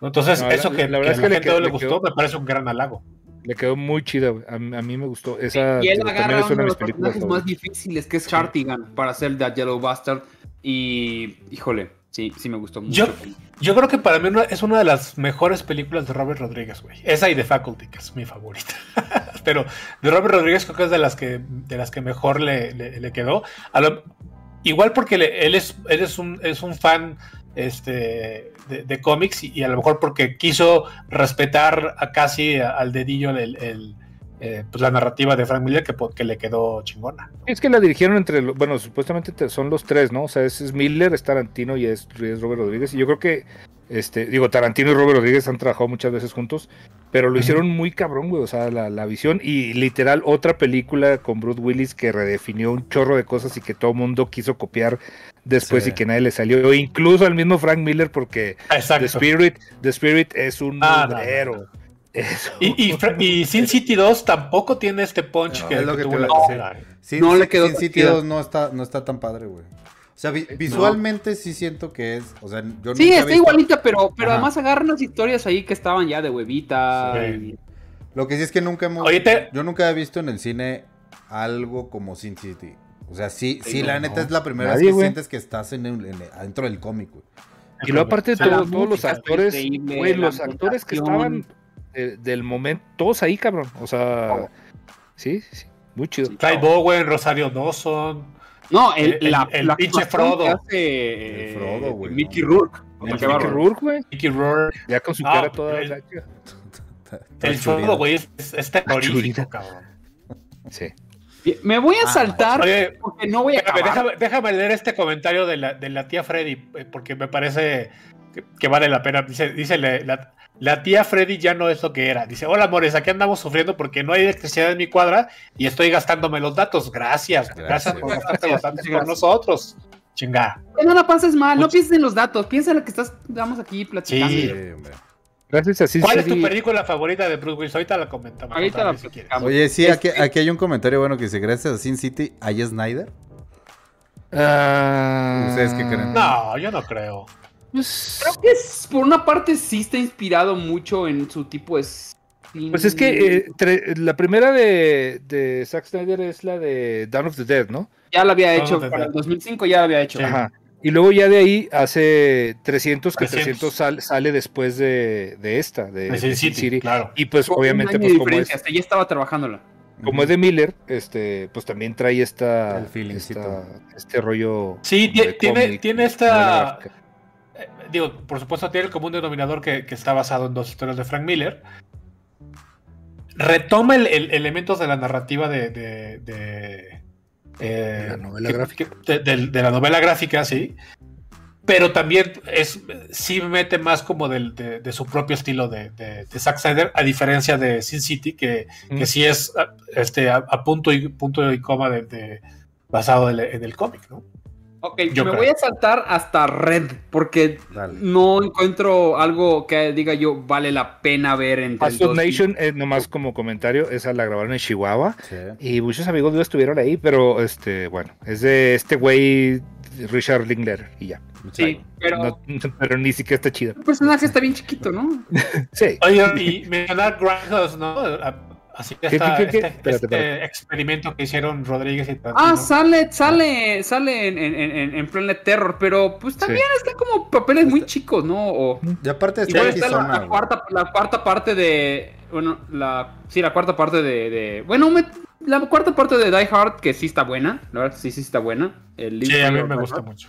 Entonces, No, la- eso que, la verdad que es a que la le gente quedó- no le gustó, quedó- me parece un gran halago. Le quedó muy chida, güey. A, mí- a mí me gustó. Esa Y él agarra uno de los personajes más difíciles, que es Cartigan, para hacer The Yellow Bastard. Y, híjole, sí, sí me gustó mucho. Yo, yo creo que para mí es una de las mejores películas de Robert Rodríguez, güey. Esa y The Faculty, que es mi favorita. <laughs> Pero de Robert Rodríguez creo que es de las que, de las que mejor le, le- le quedó. A lo- igual porque le- él, es, él es, un, es un fan este, de, de cómics y, y a lo mejor porque quiso respetar a casi al dedillo el, el, eh, pues la narrativa de Frank Miller que, le quedó chingona. Es que la dirigieron entre, bueno, supuestamente te- son los tres, ¿no? O sea, es, es Miller, es Tarantino y es, Robert Rodríguez. Y yo creo que, este, digo, Tarantino y Robert Rodríguez han trabajado muchas veces juntos, pero lo hicieron muy cabrón, güey. O sea, la, la visión y literal otra película con Bruce Willis que redefinió un chorro de cosas y que todo el mundo quiso copiar después Sí. y que nadie le salió. Incluso al mismo Frank Miller porque Exacto. The Spirit, The Spirit es un Ah, no, mugrero. no, Y, y, Fra- y Sin City 2 tampoco tiene este punch No, que, es lo que que tuvo te la tercera. Sin, No le quedó Sin City chida. 2 no está, no está tan padre, güey. O sea, vi- visualmente sí siento que es. O sea, yo Sí, está visto- igualita, pero, pero Ajá. además agarran unas historias ahí que estaban ya de huevita. Sí. y- Lo que sí es que nunca hemos. Oye, te- Yo nunca he visto en el cine algo como Sin City. O sea, sí, sí, no, la neta no. es la primera Nadie, vez que güey. sientes que estás en el- en el- adentro del cómic, güey. Y luego aparte de todo, todos los actores, güey, los actores que estaban eh, del momento, todos ahí, cabrón. O sea, sí, sí, sí, muy chido. Sí. Clive Bowen, Rosario Dawson. No, el, El- la, el la pinche Frodo. hace, El Frodo, güey, Mickey no. Rourke. El Mickey. Rourke, güey, Mickey Rourke. ya con su Ah, cara toda el- gacha. El Frodo, güey, es, es, terrorífico, cabrón. Sí. Me voy a Ah, saltar Oye, porque no voy a espérame, déjame, déjame leer este comentario de la, de la tía Freddy, eh, porque me parece que, que vale la pena. Dice, dice la, la- la tía Freddy ya no es lo que era. Dice, hola amores, aquí andamos sufriendo porque no hay electricidad en mi cuadra y estoy gastándome los datos. Gracias, gracias, Gracias. por gastarte los datos con nosotros. Chinga. No la pases mal, no pienses en los datos, piensa en lo que estás, vamos aquí platicando. Sí. Hombre. Gracias a Sin ¿Cuál es tu película favorita de Bruce Willis? Ahorita la comentamos. Ahorita la si. Oye, sí, aquí, aquí hay un comentario bueno que dice, gracias a Sin City, ¿hay Snyder? Ah, ¿Ustedes qué creen? No, yo no creo. Pues, Creo que es- por una parte sí está inspirado mucho en su tipo de cine. pues es que eh, tre- la primera de, de Zack Snyder es la de Dawn of the Dead, ¿no? ya lo había hecho, para el 2005 ya lo había hecho. Sí. Ajá. Y luego ya de ahí hace 300, que 300. 300 sal- sale después de, de esta, de, De Sin de Sin City, City. claro. Y pues obviamente, pues como es, hasta ya estaba trabajándola. como es de Miller, este, pues también trae esta, esta- este rollo. Sí, tiene, cómic, tiene esta. Digo, por supuesto, tiene el común denominador que, que está basado en dos historias de Frank Miller. Retoma el, el- elementos de la narrativa de. de, de, eh, De la novela que- gráfica. que- de, de- de la novela gráfica, sí. Pero también es sí mete más como del- de, de su propio estilo de, de, de Zack Snyder, a diferencia de Sin City, que, que Mm. sí es a- este, a, a punto, y, punto y coma de, de- basado en el cómic, ¿no? Ok, Yo me creo. voy a saltar hasta Red, porque Dale. no encuentro algo que diga yo vale la pena ver Fast Food dos y- Nation, eh, nomás como comentario, esa la grabaron en Chihuahua. Sí. Y muchos amigos míos estuvieron ahí, pero este, bueno, es de este güey Richard Lingler y ya. Sí, pero No- pero ni siquiera está chido. el personaje está bien chiquito, ¿no? <laughs> Sí. Oye, y mencionar Grindhouse, ¿no? Así que ¿Qué, esta- qué, qué, qué? este, Espérate, este espérate. experimento que hicieron Rodríguez y Ah, Tarantino. sale, sale, sale en, en, en, en Planet Terror, pero pues también están como papeles muy chicos, ¿no? O, Y aparte está está la, la cuarta, la cuarta parte de. Bueno, la. Sí, la cuarta parte de. de- bueno, me- la cuarta parte de Die Hard, que sí está buena. La verdad, sí, sí está buena. El Sí, a mí me gusta mucho.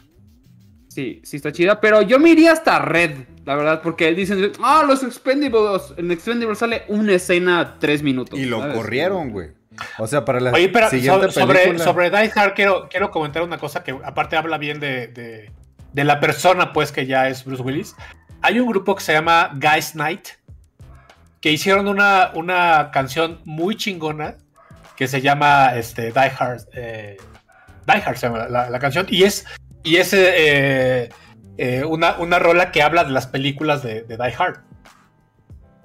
Sí, sí está chida, pero yo me iría hasta Red, la verdad, porque dicen, ah, los Expendables, en Expendables sale una escena tres minutos. Y lo ¿sabes? corrieron, güey. O sea, para la Oye, pero siguiente sobre, película... sobre Die Hard quiero, quiero comentar una cosa que aparte habla bien de, de- de la persona, pues, que ya es Bruce Willis. Hay un grupo que se llama Guys Night, que hicieron una, una canción muy chingona que se llama este, Die Hard. eh, Die Hard se llama la, la canción, y es, y es eh, eh, una, una rola que habla de las películas de, de Die Hard.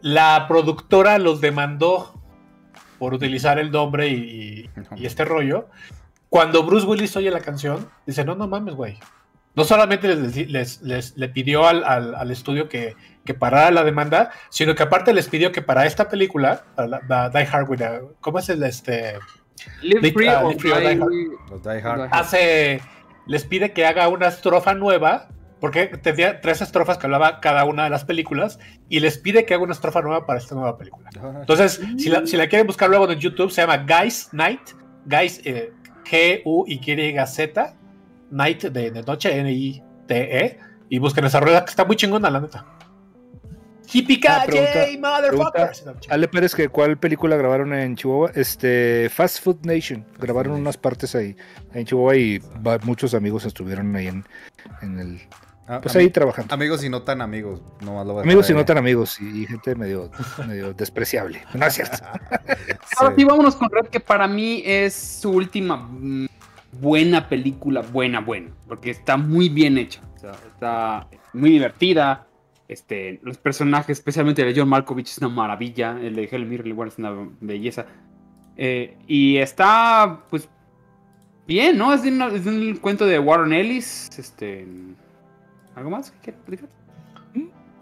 La productora los demandó por utilizar el nombre y, y- y este rollo. Cuando Bruce Willis oye la canción, dice, no, no mames, güey. No solamente les, les- les- le pidió al, al- al estudio que, que parara la demanda, sino que aparte les pidió que para esta película, para la- la Die Hard with a- ¿cómo es el este? Live Free Live Free or Die Die Hard. Los Die Hard. Die Hard. Hace, les pide que haga una estrofa nueva, porque tenía tres estrofas que hablaba cada una de las películas, y les pide que haga una estrofa nueva para esta nueva película. Entonces, si la, si la quieren buscar luego en YouTube, se llama Guys Night. Guys, eh, G-U-Y-Z. Night de, de noche, N-I-T-E. Y busquen esa rueda que está muy chingona, la neta. Hippie Ah, pregunta- motherfuckers. Ale Pérez, que ¿cuál película grabaron en Chihuahua? Este, Fast Food Nation. Grabaron unas partes ahí en Chihuahua y va- muchos amigos estuvieron ahí en, en el. Ah, Pues ahí trabajando. Amigos y no tan amigos. Nomás lo voy a Amigos y no tan amigos y, y gente medio, <laughs> medio despreciable. No es cierto. <laughs> Ahora sí, vámonos con Red, que para mí es su última mm, buena película, buena, buena, porque está muy bien hecha, o sea, está muy divertida. Este, los personajes, especialmente el de John Malkovich, es una maravilla. El de Helen Mirren igual es una belleza. Eh, y está, pues, bien, ¿no? Es de, una- es de un cuento de Warren Ellis. Este, ¿Algo más que quieras platicar?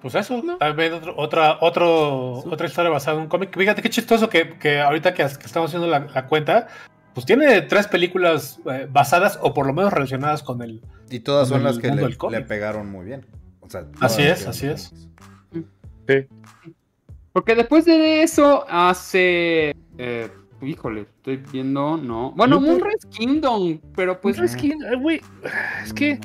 Pues eso, también otro- otra, otro, otra historia basada en un cómic. Fíjate qué chistoso que, que ahorita que, que estamos haciendo la, la cuenta, pues tiene tres películas eh, basadas o por lo menos relacionadas con el. Y todas son las que le, le pegaron muy bien. O sea, Así es, así es. Sí. Porque después de eso hace. eh, híjole, estoy viendo. No. Bueno, Looper. Moonrise Kingdom, pero pues. Es que, ay, güey, es que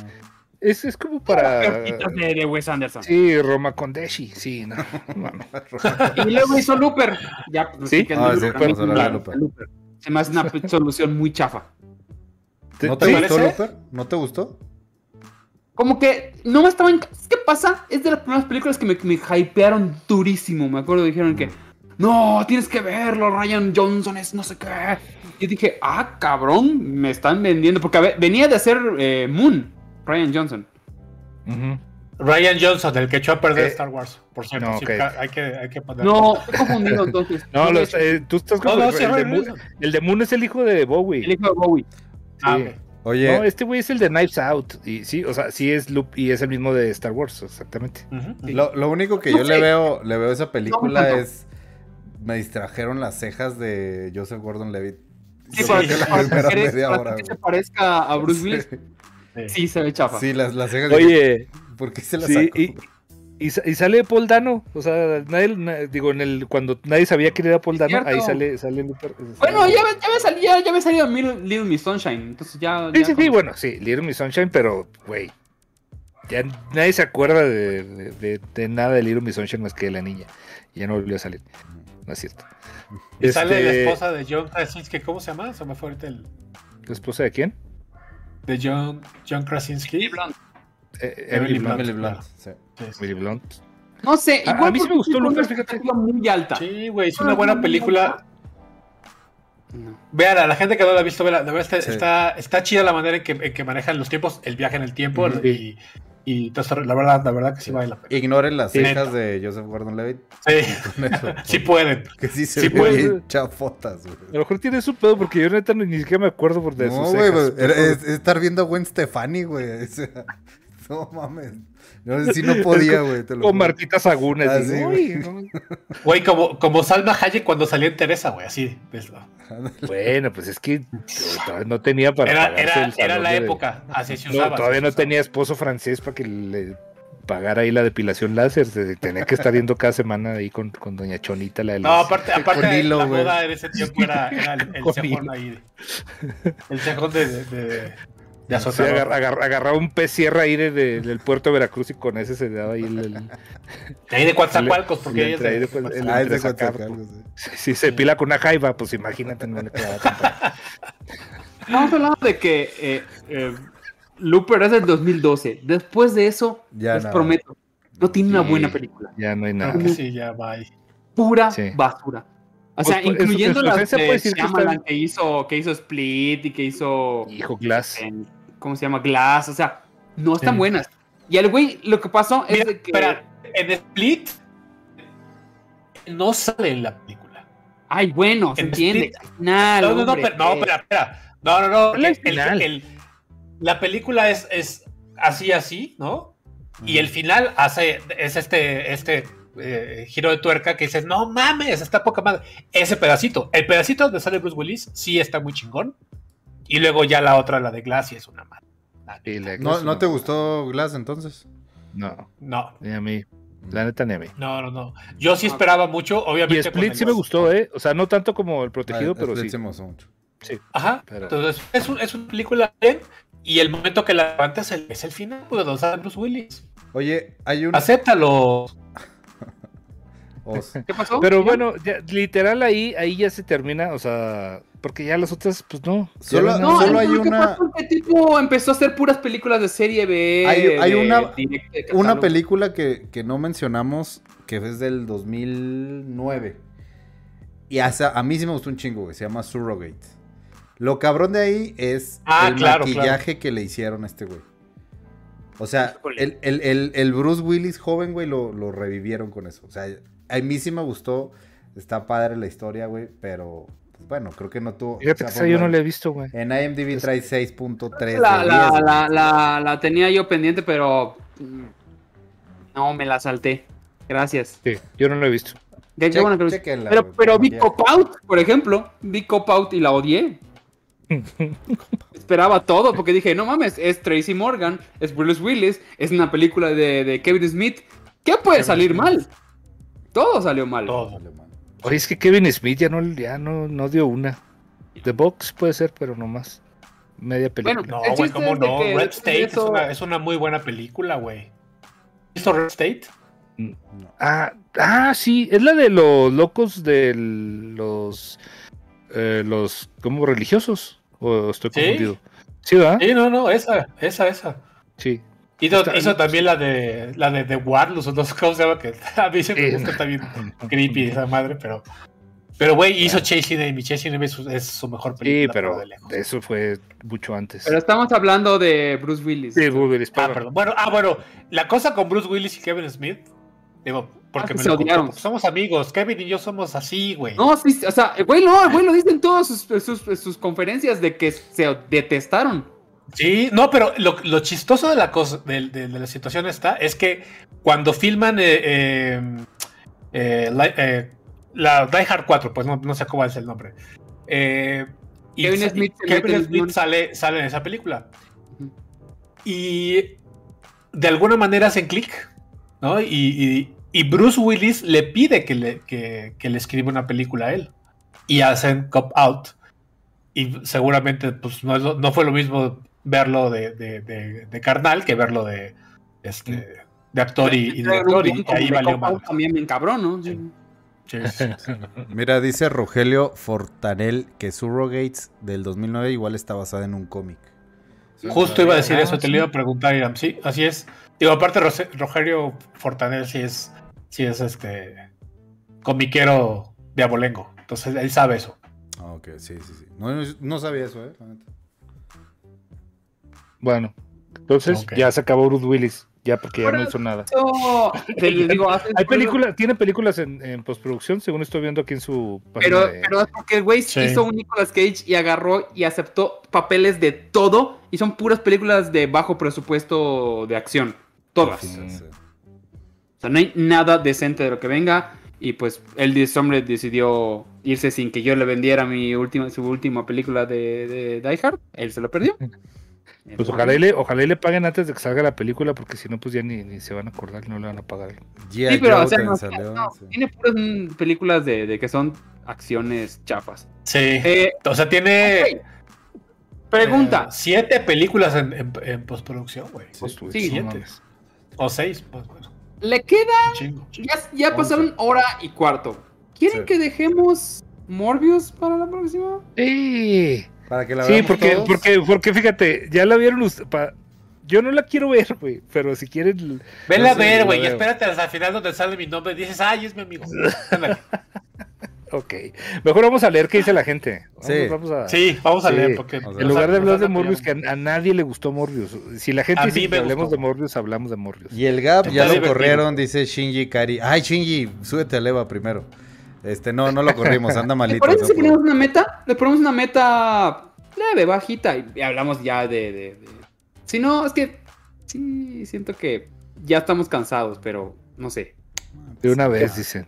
es, es como para. Cartitas de, de Wes Anderson. Sí, Roma Condeshi, sí, no. no, <laughs> no. Y luego hizo Looper. Ya, pues, Sí. que Ah, sí, Looper, Looper. Looper. Se me hace una solución muy chafa. ¿No te ¿Te gustó? Looper? ¿No te gustó? Como que no me estaban. ¿Qué pasa? Es de las primeras películas que me, me hypearon durísimo. Me acuerdo, dijeron que. No, tienes que verlo, Ryan Johnson es no sé qué. Y dije, ah, cabrón, me están vendiendo. Porque a ver, venía de hacer eh, Moon, Ryan Johnson. Ryan Johnson, el que echó a perder Eh, Star Wars, por cierto. no, sí, ok. ca- hay, que, hay que. No, estoy confundido entonces. No, <laughs> No, los, eh, tú estás No, no, sí, el, el de Moon es el hijo de Bowie. El hijo de Bowie. Ah, Sí. Oye, No, este güey es el de Knives Out. Y sí, o sea, sí es Loop y es el mismo de Star Wars, exactamente. Lo, lo único que yo le veo, le veo a esa película es. Me distrajeron las cejas de Joseph Gordon Levitt. Sí, para que, que la para que primera quede- media para hora, que se parezca a Bruce Willis. Sí. Sí, se ve chafa. Sí, las, las cejas. de- Oye, ¿Por qué se las sí, sacó? y, y, sa- y sale Paul Dano. O sea, nadie, na- digo, en el, cuando nadie sabía quién era Paul Dano, ahí sale, sale Looper. Bueno, ya, me- ya me salió, ya, ya me salió Little, Little Miss Sunshine. Entonces ya. Sí, ya sí, sí, bueno, sí, Little Miss Sunshine, pero, güey, ya nadie se acuerda de, de- de- de nada de Little Miss Sunshine más que de la niña. Y ya no volvió a salir. No es cierto. Y sale la Este, esposa de John Krasinski, ¿cómo se llama? Se me fue ahorita el. ¿La esposa de quién? De John, John Krasinski. Emily Blunt. Emily Blunt, sí. Emily Blunt. No sé, A- a igual mí sí me gustó una Looper, fíjate. expectativa muy alta. Sí, güey, es una buena película. No. Vean, a la gente que no la ha visto, vean, de verdad está, Sí. está, está chida la manera en que, en que manejan los tiempos, el viaje en el tiempo. Y, y entonces, la verdad, la verdad que sí vale la pena. Ignoren las cejas de Joseph Gordon Levitt. Sí, <laughs> sí pueden. <laughs> Que sí se Sí, chafotas, güey. A lo mejor tiene su pedo porque yo neta ni siquiera me acuerdo por de No, sus güey, cejas. es, es estar viendo a Gwen Stefani, güey. o sea, no mames. No sé si no podía, <laughs> güey. te lo O juro. Martita Saguna. Ah, digo, sí, "Uy, güey". no". Güey, como, como Salma Hayek cuando salió en Teresa, güey, así. ves, ¿no? Bueno, pues es que todavía no tenía para Era, pagarse era, el era la de- época, así se No, usaba. todavía así no usaba. tenía esposo francés para que le pagara ahí la depilación láser. se- Tenía que estar yendo cada semana ahí con, con doña Chonita, la de No, los- aparte, <laughs> aparte hilo, la güey. moda en ese tiempo era, era el, el Con cejón hilo. ahí. El cejón de, de, de, de Sí, agarraba un pez sierra ahí de- de- del puerto de Veracruz y con ese se daba ahí el... el- De ahí de Coatzacoalcos, <laughs> porque le ella es de, después de el- Ah, es de entresacar, Coatzacoalcos, sí. si se pila con una jaiba, pues imagínate no le quedaba tanto. <laughs> Estamos hablando de que eh, eh, Looper es del 2012. Después de eso, Ya les prometo, no tiene una buena película. Ya no hay nada. que sí, ya va ahí. Pura Sí. basura. O Pues, sea, pues, incluyendo las de puede decir que Shyamalan está- que hizo, que hizo Split y que hizo... Hijo Glass. en- ¿Cómo se llama? Glass. O sea, no están Sí. buenas. Y al güey, lo que pasó es de que... espera, en Split no sale en la película. Ay, bueno, se En entiende. Split- al final, No, no, no, hombre, pero- no, espera, espera. No, no, no. Ponle el- el final. el- la película es, es así, así, ¿no? Y el final hace, es este, este eh, giro de tuerca que dices, no mames, está poca madre. Ese pedacito, el pedacito donde sale Bruce Willis, sí está muy chingón. Y luego ya la otra, la de Glass, y es una madre. Sí, la ¿No, ¿No te gustó Glass entonces? No, No, ni a mí. La neta ni a mí. no, no, no. Yo sí esperaba mucho, obviamente. Y con Split el- sí me gustó, ¿eh? O sea, no tanto como El Protegido, Ah, pero Split sí. se me gustó mucho. Ajá. Pero- Entonces, es, un- es una película bien. Y el momento que la levantas es el, es el final, pues, donde Bruce Willis. Oye, hay un... Acéptalo. Os- ¿Qué pasó? Pero bueno, ya, literal ahí, ahí ya se termina, o sea, porque ya las otras, pues no. Solo- no solo hay que una- pasó es que tipo empezó a hacer puras películas de serie B. Hay- hay una- Una película que, que no mencionamos, que es del 2009. Y hasta- a mí sí me gustó un chingo, güey. Se llama Surrogate. Lo cabrón de ahí es Ah, el claro, maquillaje que le hicieron a este güey. O sea, el, el- el- el Bruce Willis joven, güey, lo, lo revivieron con eso. O sea, a mí sí me gustó. Está padre la historia, güey. Pero, pues, bueno, creo que no tuvo. Fíjate o sea, yo no la he visto, güey. En IMDb trae 6.3 La, de la, 10, güey. la, la, la tenía yo pendiente, pero. mm, No, me la salté. Gracias. Sí, yo no la he visto. Qué- qué Che- bueno que lo- chequenla, pero güey, pero por vi. Cop Out, por ejemplo. Vi Cop Out y la odié. <laughs> Esperaba todo porque dije, no mames, es Tracy Morgan, es Bruce Willis, es una película de, de Kevin Smith. ¿Qué puede salir mal? Todo salió mal. Todo. Vale, man. Oye, es que Kevin Smith ya no, ya no, no dio una. The Box puede ser, pero no más. Media película. Bueno, No, güey, ¿cómo no? Red State es, una, es una muy buena película, güey. ¿Visto Red State? Ah, ah, sí, es la de los locos de los eh, los como religiosos o estoy ¿Sí? confundido. Sí, ¿verdad? Sí, no, no, esa, esa, esa. Sí. Hizo, Está- hizo también la de la de The Warlords, o no sé cómo se llama, que <laughs> a mí se me Sí. gusta también creepy esa madre, pero pero güey, hizo Chasing Amy, Chasing Amy es su, es su mejor Sí, película. pero de lejos. eso fue mucho antes. Pero estamos hablando de Bruce Willis. Sí, Bruce Willis, Ah, perdón. Bueno, ah, bueno, la cosa con Bruce Willis y Kevin Smith, digo, porque Ah, me se lo odiaron. porque somos amigos, Kevin y yo somos así, güey. No, sí, o sea, güey no, güey lo dice en todas sus, sus- sus conferencias de que se detestaron. Sí, no, pero lo, lo chistoso de la cosa, de, de- de la situación esta, es que cuando filman eh, eh, eh, la, la Die Hard 4, pues no, no sé cómo es el nombre. eh, y Kevin Smith Kevin sale, sale en esa película. Y de alguna manera hacen clic, ¿no? Y, y- y Bruce Willis le pide que le, que, que le escriba una película a él. Y hacen Cop Out. Y seguramente pues, no, no fue lo mismo verlo de, de- de- de carnal que verlo de, este, de actor y, y director. Y ahí valió mal. También bien cabrón, ¿no? Sí. <laughs> Mira, dice Rogelio Fortanel que Surrogates del 2009 igual está basada en un cómic. Justo iba a decir Ah, eso, te lo iba a preguntar, Iram. Sí, así es. Digo, aparte Rogelio Fortanel sí es, sí es este comiquero de abolengo. Entonces él sabe eso. Ah, ok, sí, sí, sí. No, no- no sabía eso, ¿eh? La neta. Bueno, entonces ya se acabó Bruce Willis. Ya, porque ya no hizo nada. <laughs> Te digo, Hay películas, tiene películas en, en postproducción, según estoy viendo aquí en su página Pero, de- pero es porque el güey Sí. hizo un Nicolas Cage y agarró y aceptó papeles de todo. Y son puras películas de bajo presupuesto de acción. Todas. Sí, sí. O sea, no hay nada decente de lo que venga. Y pues el hombre decidió irse sin que yo le vendiera mi última, su última película de, de Die Hard. Él se lo perdió. <laughs> Pues ojalá y, le, ojalá y le paguen antes de que salga la película, porque si no, pues ya ni, ni se van a acordar, no le van a pagar. Sí, pero o sea, también no, salió, no, sí. tiene puras películas de, de que son acciones chafas. Sí. Eh, o sea, tiene. Pregunta. eh, siete películas en, en- en postproducción, güey. Sí, siete. O seis, pues bueno, ¿Le queda? chingo. Ya, ya pasaron hora y cuarto. ¿Quieren Sí. que dejemos Morbius para la próxima? Sí, Para que la sí porque, todos. porque, porque fíjate, ya la vieron ustedes. Yo no la quiero ver, güey, pero si quieren. Vela no a ver, güey, espérate hasta el final donde sale mi nombre y dices, ay, es mi amigo. <laughs> Ok, mejor vamos a leer qué dice la gente. Vamos, Sí. vamos a- Sí, vamos a Sí. leer porque... O sea, En lugar de hablar de Morbius, que a, a nadie le gustó Morbius. Si la gente A dice que hablemos gustó. de Morbius, hablamos de Morbius. Y el Gap ya lo divertido. corrieron, dice Shinji Kari. Ay, Shinji, súbete al Eva primero. Este, no, no lo corrimos, anda ¿Le <laughs> malito. parece no si ponemos una meta? Le ponemos una meta leve, bajita y, y hablamos ya de, de- de- Si no, es que sí, siento que ya estamos cansados, pero no sé. De una vez, dicen.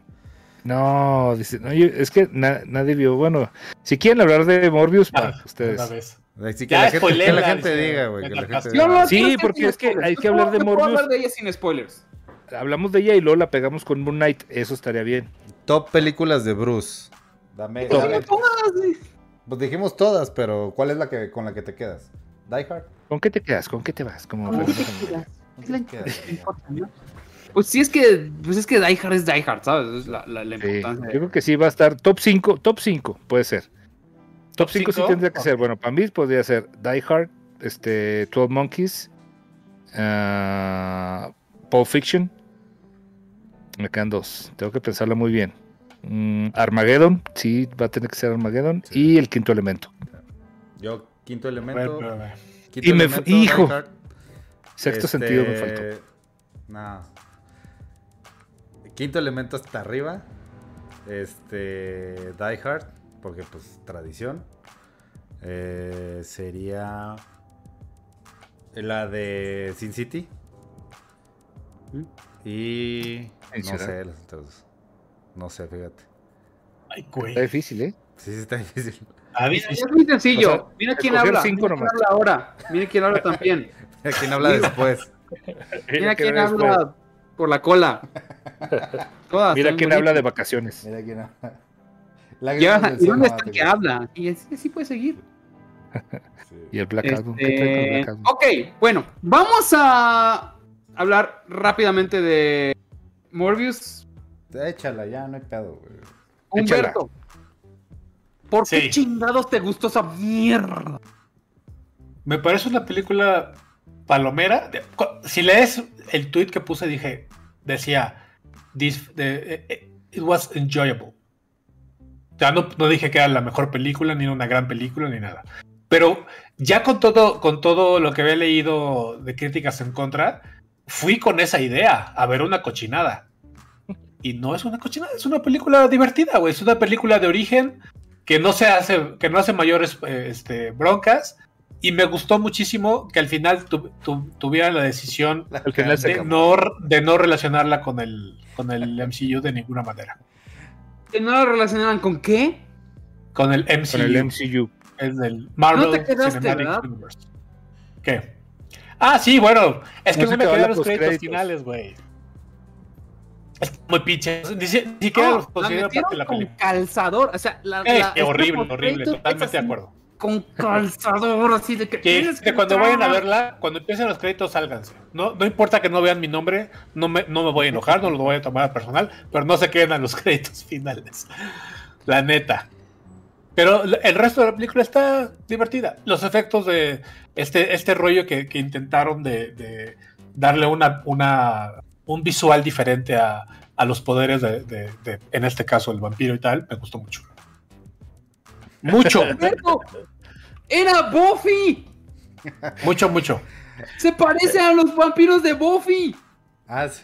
No, dicen, no, yo- es que na- nadie vio. Bueno, si quieren hablar de Morbius, Ah, para ustedes. Una vez. Así que Ya la gente, que la gente dice, diga, güey. No Sí, porque es que spoilers. hay que hablar de Morbius. hablar de ella sin spoilers. Hablamos de ella y luego la pegamos con Moon Knight. Eso estaría bien. Top películas de Bruce. Dame, sí. Pues dijimos todas, pero ¿cuál es la que con la que te quedas? Die Hard. ¿Con qué te quedas? ¿Con qué te vas? Como. ¿Con Es la qué te quedas? ¿no? Pues sí es que, pues es que Die Hard es Die Hard, ¿sabes? Es la, la, la Sí, importancia. yo creo que sí va a estar top 5, top 5 puede ser. Top ¿Top 5 sí tendría que ser. Bueno, para mí podría ser Die Hard, este, 12 Monkeys, ah, Pulp Fiction. Me quedan dos. Tengo que pensarlo muy bien. Mm, Armageddon, sí, va a tener que ser Armageddon. Sí. Y el quinto elemento. Yo, quinto elemento. quinto Y me elemento, fu- hijo. Hard. Sexto Este, sentido me faltó. No. Quinto elemento hasta arriba. Este. Die Hard. Porque, pues, tradición. Eh, sería. La de Sin City. ¿Mm? Y. ¿En No sé, dos. No sé, fíjate. Ay, güey. Está difícil, ¿eh? Sí, sí, está difícil. A mí Mira, sí- es muy sencillo. O sea, Mira quién habla. cinco Mira quién habla ahora. Mira quién habla también. ¿Quién habla después? Mira quién habla por la cola. Todas. Mira quién habla de vacaciones. Mira quién habla. <laughs> Ya, ¿Y dónde está el que habla? Y así, así puede seguir. Sí. <laughs> Y el Black Adam. ¿Qué trae con el Este, Black ok, bueno, vamos a hablar rápidamente de Morbius. Échala, ya, no hay pedo, güey. Humberto, ¿por qué Sí. chingados te gustó esa mierda? Me parece una película palomera. Si lees el tweet que puse, dije, decía, "This- de- eh, it was enjoyable. Sea, no, no dije que era la mejor película, ni era una gran película, ni nada. Pero ya con todo, con todo lo que había leído de críticas en contra, fui con esa idea a ver una cochinada. Y no es una cochinada, es una película divertida, güey. Es una película de origen que no se hace, que no hace mayores eh, este, broncas. Y me gustó muchísimo que al final tu- tu- tuviera la decisión de no, de no relacionarla con el, con el MCU de ninguna manera. ¿Que no lo relacionaban con qué? Con el MCU. Con el MCU. Es del Marvel No te quedaste, Cinematic ¿verdad? Universe. ¿Qué? Ah, sí, bueno. Es que No no, se me quedan los créditos, créditos. finales, güey. Es muy pinche. Ni, si- ni siquiera No, los considero parte de la con película. calzador. O sea, la, Eh, la- qué está horrible, horrible. Totalmente de acuerdo. Con calzador, así de que. Que, cuando vayan a verla, cuando empiecen los créditos, sálganse. No, no importa que no vean mi nombre, no me, no me voy a enojar, no lo voy a tomar a personal, pero no se queden a los <laughs> créditos finales. La neta. Pero el resto de la película está divertida. Los efectos de este, este rollo que, que intentaron de, de darle una, una, un visual diferente a, a los poderes de, de- de, en este caso, el vampiro y tal, me gustó mucho. Mucho. <laughs> ¡Era Buffy! mucho, mucho. Se parece a los vampiros de Buffy. Ah, sí.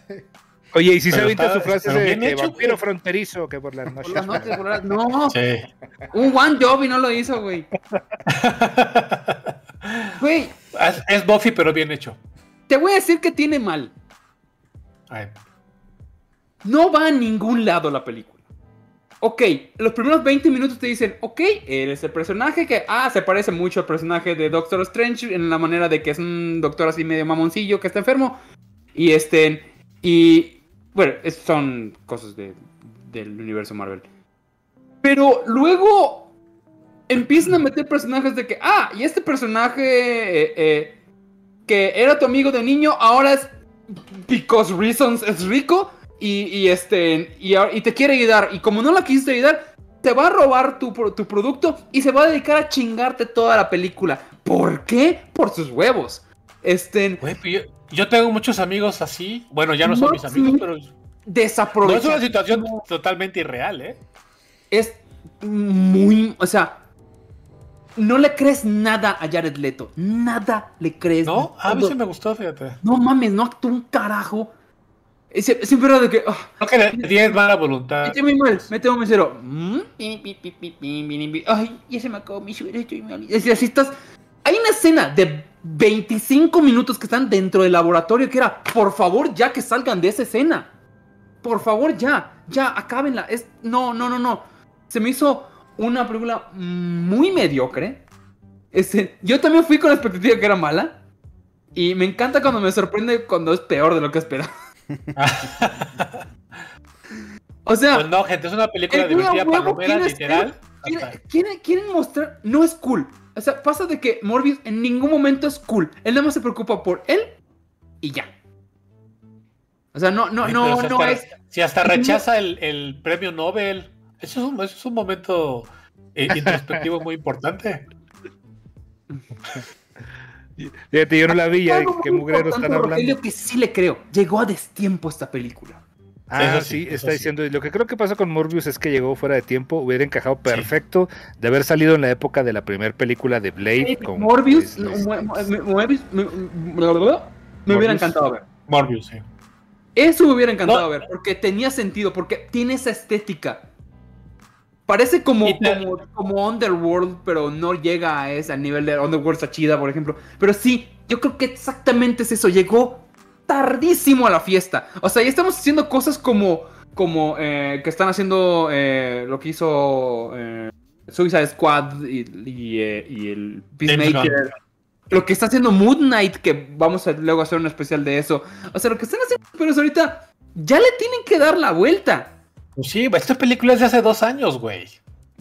Oye, y si se Pero avienta está- su frase de que hecho, vampiro güey. fronterizo que por las Por noches. las noches, por las- <laughs> No, Sí. un one job y no lo hizo, güey. <laughs> Güey, Es, es Buffy, pero bien hecho. te voy a decir que tiene mal. Ay, No va a ningún lado la película. Ok, los primeros 20 minutos te dicen, ok, él es el personaje que, ah, se parece mucho al personaje de Doctor Strange en la manera de que es un doctor así medio mamoncillo que está enfermo. Y este, y, bueno, son cosas de, del universo Marvel. Pero luego empiezan a meter personajes de que, ah, y este personaje eh, eh, que era tu amigo de niño, ahora es because reasons es rico y, y este y, y te quiere ayudar y como no la quisiste ayudar te va a robar tu, tu producto y se va a dedicar a chingarte toda la película. ¿Por qué? Por sus huevos. Este güey, yo, yo tengo muchos amigos así. Bueno, ya no son No, mis amigos, sí. pero no desaprovecha. es una situación totalmente irreal, ¿eh? es muy, o sea, no le crees nada a Jared Leto, nada le crees. No, a mí Todo. sí me gustó, fíjate. No mames, no actúa un carajo. Es- Siempre era de que, ah, No que le tienes mala voluntad. Muy mal, mete un mesero. Mm. Ay, ya se me acabó mi suero, estoy mal. Así estás. Hay una escena de 25 minutos que están dentro del laboratorio que era, por favor, ya que salgan de esa escena. Por favor, ya, ya, acábenla. Es, no, no, no, no. Se me hizo una película muy mediocre. Este, yo también fui con la expectativa que era mala. Y me encanta cuando me sorprende cuando es peor de lo que esperaba. <laughs> o sea, Pues no, gente, es una película divertida, palomera, quiere literal. Quieren, quieren- quieren mostrar, no es cool. O sea, pasa de que Morbius en ningún momento es cool. Él nada más se preocupa por él y ya. O sea, no, no, Ay, no, no hasta- es. Si hasta rechaza el, el premio Nobel, eso es un, eso es un momento eh, <laughs> introspectivo muy importante. Fíjate, yo no la vi, ya qué mugreros están hablando. que sí le creo. Llegó a destiempo esta película. Ah, Eso sí, sí, eso está sí. diciendo. Lo que creo que pasó con Morbius es que llegó fuera de tiempo, hubiera encajado perfecto de haber salido en la época de la primera película de Blade. con Morbius, Mo- Mo-. Morbius, me, hubiera encantado ver. Morbius, sí. Eso me hubiera encantado No. ver, porque tenía sentido, porque tiene esa estética. Parece como, como, como Underworld, pero no llega a ese nivel de Underworld Sachida, por ejemplo. Pero sí, yo creo que exactamente es eso. Llegó tardísimo a la fiesta. O sea, ya estamos haciendo cosas como, como eh, que están haciendo eh, lo que hizo eh, Suicide Squad y, y, eh, y el Peacemaker. Lo que está haciendo Moon Knight, que vamos a luego hacer un especial de eso. O sea, lo que están haciendo, pero ahorita ya le tienen que dar la vuelta. Pues sí, esta película es de hace dos años, güey.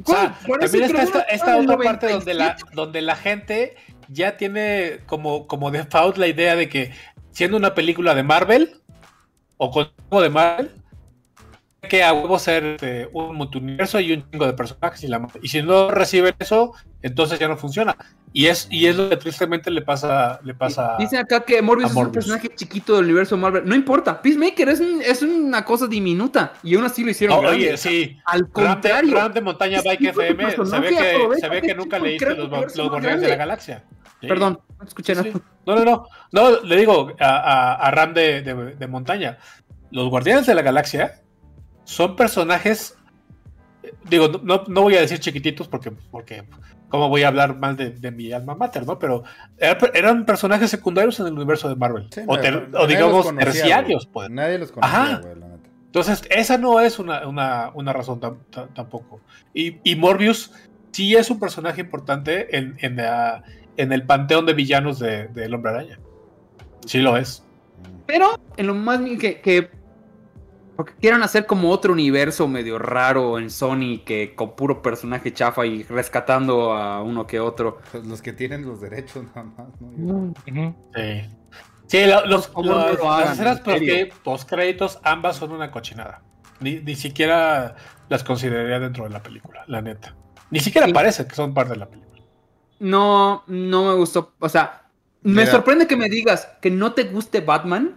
O sea, también está esta, esta otra parte donde la, 97. donde la gente ya tiene como, como default la idea de que siendo una película de Marvel o con algo de Marvel, que a huevo ser este, un multiverso y un chingo de personajes y, la, y si no reciben eso, entonces ya no funciona. Y es, y es lo que tristemente le pasa, le pasa Dicen acá que Morbius es un personaje chiquito del universo Marvel. No importa, Peacemaker es, un- es una cosa diminuta y aún así lo hicieron oye, sí. Al contrario, Ram de Montaña Bike FM, se ve que, se ve que nunca leíste los, los Guardianes de la. Galaxia. Sí. perdón, escuché Sí, nada. sí. No, no, no. No, le digo a, a- a Ram de, de- de Montaña. Los Guardianes de la Galaxia son personajes. Digo, no, no voy a decir chiquititos porque, porque ¿cómo voy a hablar mal de, de mi alma mater, no? Pero era- eran personajes secundarios en el universo de Marvel. Sí, o, ter- digamos conocía, terciarios, pues. Nadie los conocía, Ajá. güey, la neta. Entonces, esa no es una, una- una razón tam- tam- tampoco. Y, y Morbius sí es un personaje importante en, en, la- en el panteón de villanos de, de El Hombre Araña. Sí lo es. Pero en lo más que, que porque quieran hacer como otro universo medio raro en Sony que con puro personaje chafa y rescatando a uno que otro. Pues los que tienen los derechos <laughs> nada más, ¿no? Sí. Sí, lo- los, no los- lo hagan, las escenas en serio. post créditos ambas son una cochinada. Ni, ni siquiera las consideraría dentro de la película, la neta. Ni siquiera Sí. parece que son parte de la película. No, no me gustó. O sea, me Mira. sorprende que me digas que no te guste Batman.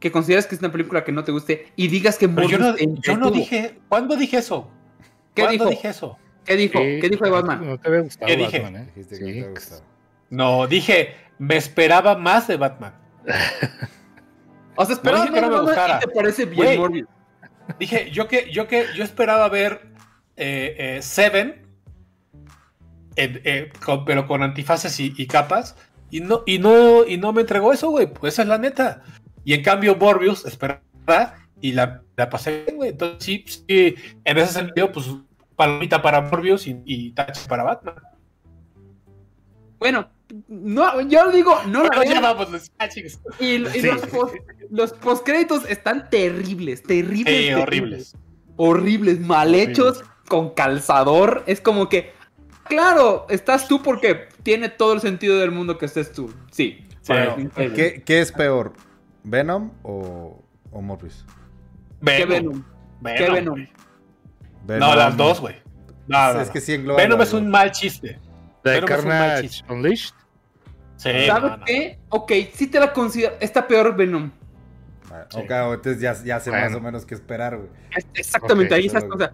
Que consideras que es una película que no te guste y digas que Pero yo Morbius no, te yo no dije. ¿Cuándo dije eso? ¿Qué ¿Cuándo dijo? dije eso? ¿Qué dijo? Sí, ¿Qué dijo de Batman? No te había gustado ¿Qué dije? Batman, ¿eh? Dijiste que Sí. no te gustaba. No, dije, me esperaba más de Batman. O sea, esperabas dije que no me gustara. te parece bien. Morbius. Dije, yo que, yo que, yo esperaba ver eh, eh, Seven, en- eh, con- pero con antifaces y, y capas, y no, y no, y no me entregó eso, güey. Pues esa es la neta. Y en cambio, Morbius esperaba y la, la pasé bien, güey. Entonces, sí, sí, en ese sentido, pues palomita para Morbius y, y tache para Batman. Bueno, no, yo digo, no la Bueno, <laughs> ya vean. vamos, chicos. Y, y Sí. los, post, los postcréditos están terribles, terribles. Sí, terribles. horribles. Horribles, mal hechos, con calzador. Es como que, claro, estás tú porque tiene todo el sentido del mundo que estés tú. Sí. Sí. Bueno, ¿Qué, qué es peor? ¿Venom o, o Morbius? ¿Qué Venom. Venom? ¿Qué Venom? Venom. No, las dos, güey. No, no, Es no. que sí engloba. Venom es un mal chiste. De Venom es un mal Carnage chiste. Unleashed. Sí, ¿Sabes no, no. qué? Ok, sí te la considero. Está peor Venom. Ah, Sí. Ok, entonces ya, ya sé más Bueno. o menos qué esperar, güey. Exactamente, ahí O sea,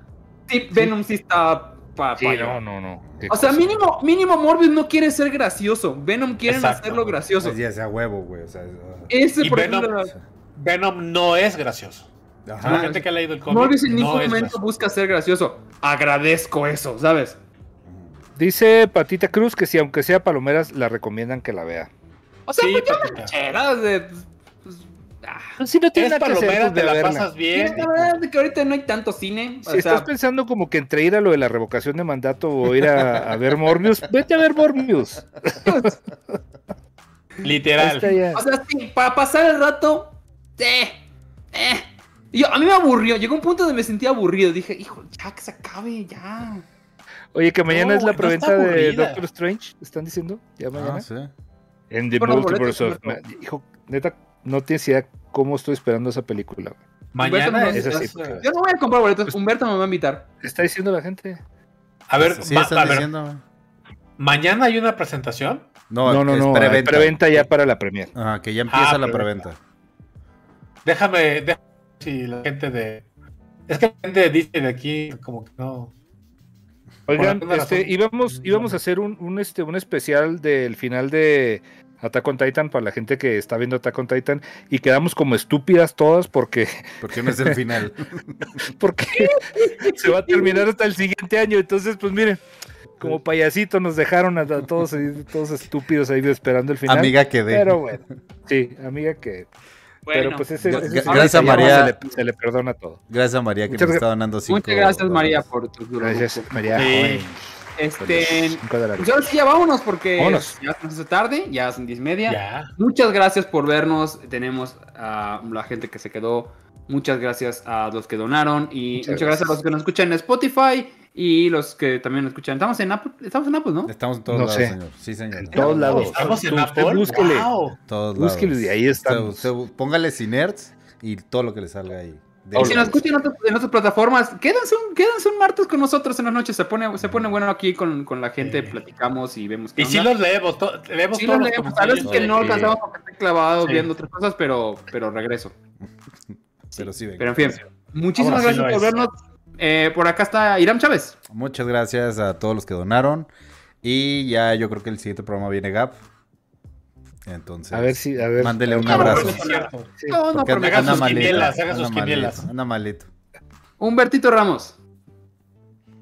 sí, Venom sí está pa- Sí, pa' no, no, no. Qué O sea, mínimo, mínimo Morbius no quiere ser gracioso. Venom quiere Exacto. hacerlo gracioso. Pues ya sea huevo, güey. O sea, es- Ese, Y por Venom- ejemplo, Venom no es gracioso. Ajá. la gente que ha leído el cómic Morbius en ningún no momento gracioso. busca ser gracioso. Agradezco eso, ¿sabes? Dice Patita Cruz que si aunque sea palomeras, la recomiendan que la vea. O sea, Sí, pues cheras de. Ah. Si no tiene Es nada que hacer, palomera, pues, te la verla. pasas bien. la verdad es que ahorita no hay tanto cine. O Si sea, estás pensando como que entre ir a lo de la revocación de mandato o ir a, a ver Morbius, vete a ver Morbius. <laughs> Literal. o sea, sí, para pasar el rato. Eh, eh. Yo, a mí me aburrió. Llegó un punto donde me sentía aburrido. Dije, hijo, ya que se acabe, ya. Oye, que mañana No, es la preventa de. Doctor Strange, ¿están diciendo? ¿Ya mañana? Ah, sí. En The Multiverse of Hijo, neta, no tienes idea cómo estoy esperando esa película. güey. Mañana es, así, porque- Yo no voy a comprar boletos. Humberto me va a invitar. Está diciendo la gente. A ver, Sí, ma- están a ver, diciendo. mañana hay una presentación. No, No, no, es no. preventa. Preventa ya para la premier. Ajá, que ya empieza Ah, la preventa. Déjame, déjame si la gente de. Es que la gente de Disney de aquí, como que no. Oigan, este, razón. íbamos, íbamos a hacer un, un, este, un especial del final de Attack on Titan para la gente que está viendo Attack on Titan y quedamos como estúpidas todas porque, Porque no es el final. <laughs> porque se va a terminar hasta el siguiente año. Entonces, pues miren, como payasito nos dejaron a, a todos, todos estúpidos ahí esperando el final. Amiga que de. Pero bueno, sí, amiga que. Bueno, pero pues ese, ese gra- gracias a María. Se le, se le perdona todo. Gracias a María que Muchas nos está donando cinco muchas gracias, dólares. María, por tus Gracias, María. Sí. Este. Pues ahora sí, ya vámonos porque Vámonos. ya se nos hace tarde, ya son diez y media. Ya. Muchas gracias por vernos. Tenemos a la gente que se quedó. Muchas gracias a los que donaron. Y muchas, Muchas gracias. a los que nos escuchan en Spotify y los que también nos escuchan. Estamos en Apple, estamos en Apple ¿no? Estamos en todos No lados, sé. señor. Sí, señor. En todos lados. Estamos en Usted Apple. búsquele. Wow. Todos lados. y ahí estamos. usted póngale Cinerts y todo lo que le salga ahí. Y si nos escuchan en, otras- en otras plataformas, quédense un, quédense un martes con nosotros en las noches. Se pone, se pone bueno aquí con, con la gente, Sí. platicamos y vemos qué Y sí onda. los leemos, to- leemos Sí todos los leemos. A veces que no alcanzamos porque estoy clavado Sí. viendo otras cosas, pero, pero regreso. <laughs> Pero sí, venga. Pero en fin, muchísimas Ahora sí gracias por vernos. Eh, por acá está Iram Chávez. Muchas gracias a todos los que donaron. Y ya yo creo que el siguiente programa viene Gap. Entonces, A ver si, a ver. mándele un abrazo. No, no, Porque pero me hagan gasto- sus quinielas, hagan anda sus quinielas. malito, anda malito. Humbertito Ramos.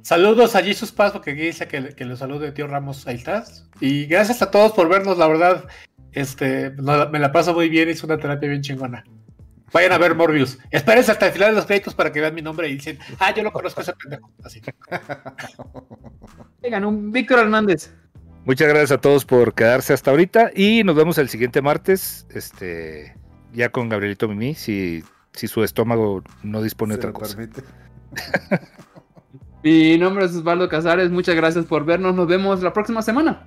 Saludos a Jesus Paz, porque aquí dice que, que salude tío Ramos, ahí estás. Y gracias a todos por vernos, la verdad, este, no- me la paso muy bien, es una terapia bien chingona. Vayan a ver Morbius. Espérense hasta el final de los créditos para que vean mi nombre y dicen, ah, yo lo conozco ese pendejo. Así. Vengan, un Víctor Hernández. Muchas gracias a todos por quedarse hasta ahorita y nos vemos el siguiente martes, este, ya con Gabrielito Mimi, si, si su estómago no dispone de otra cosa. permite. <laughs> Mi nombre es Osvaldo Casares. Muchas gracias por vernos. Nos vemos la próxima semana.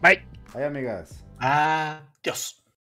Bye. Ay, amigas. Ah, Dios.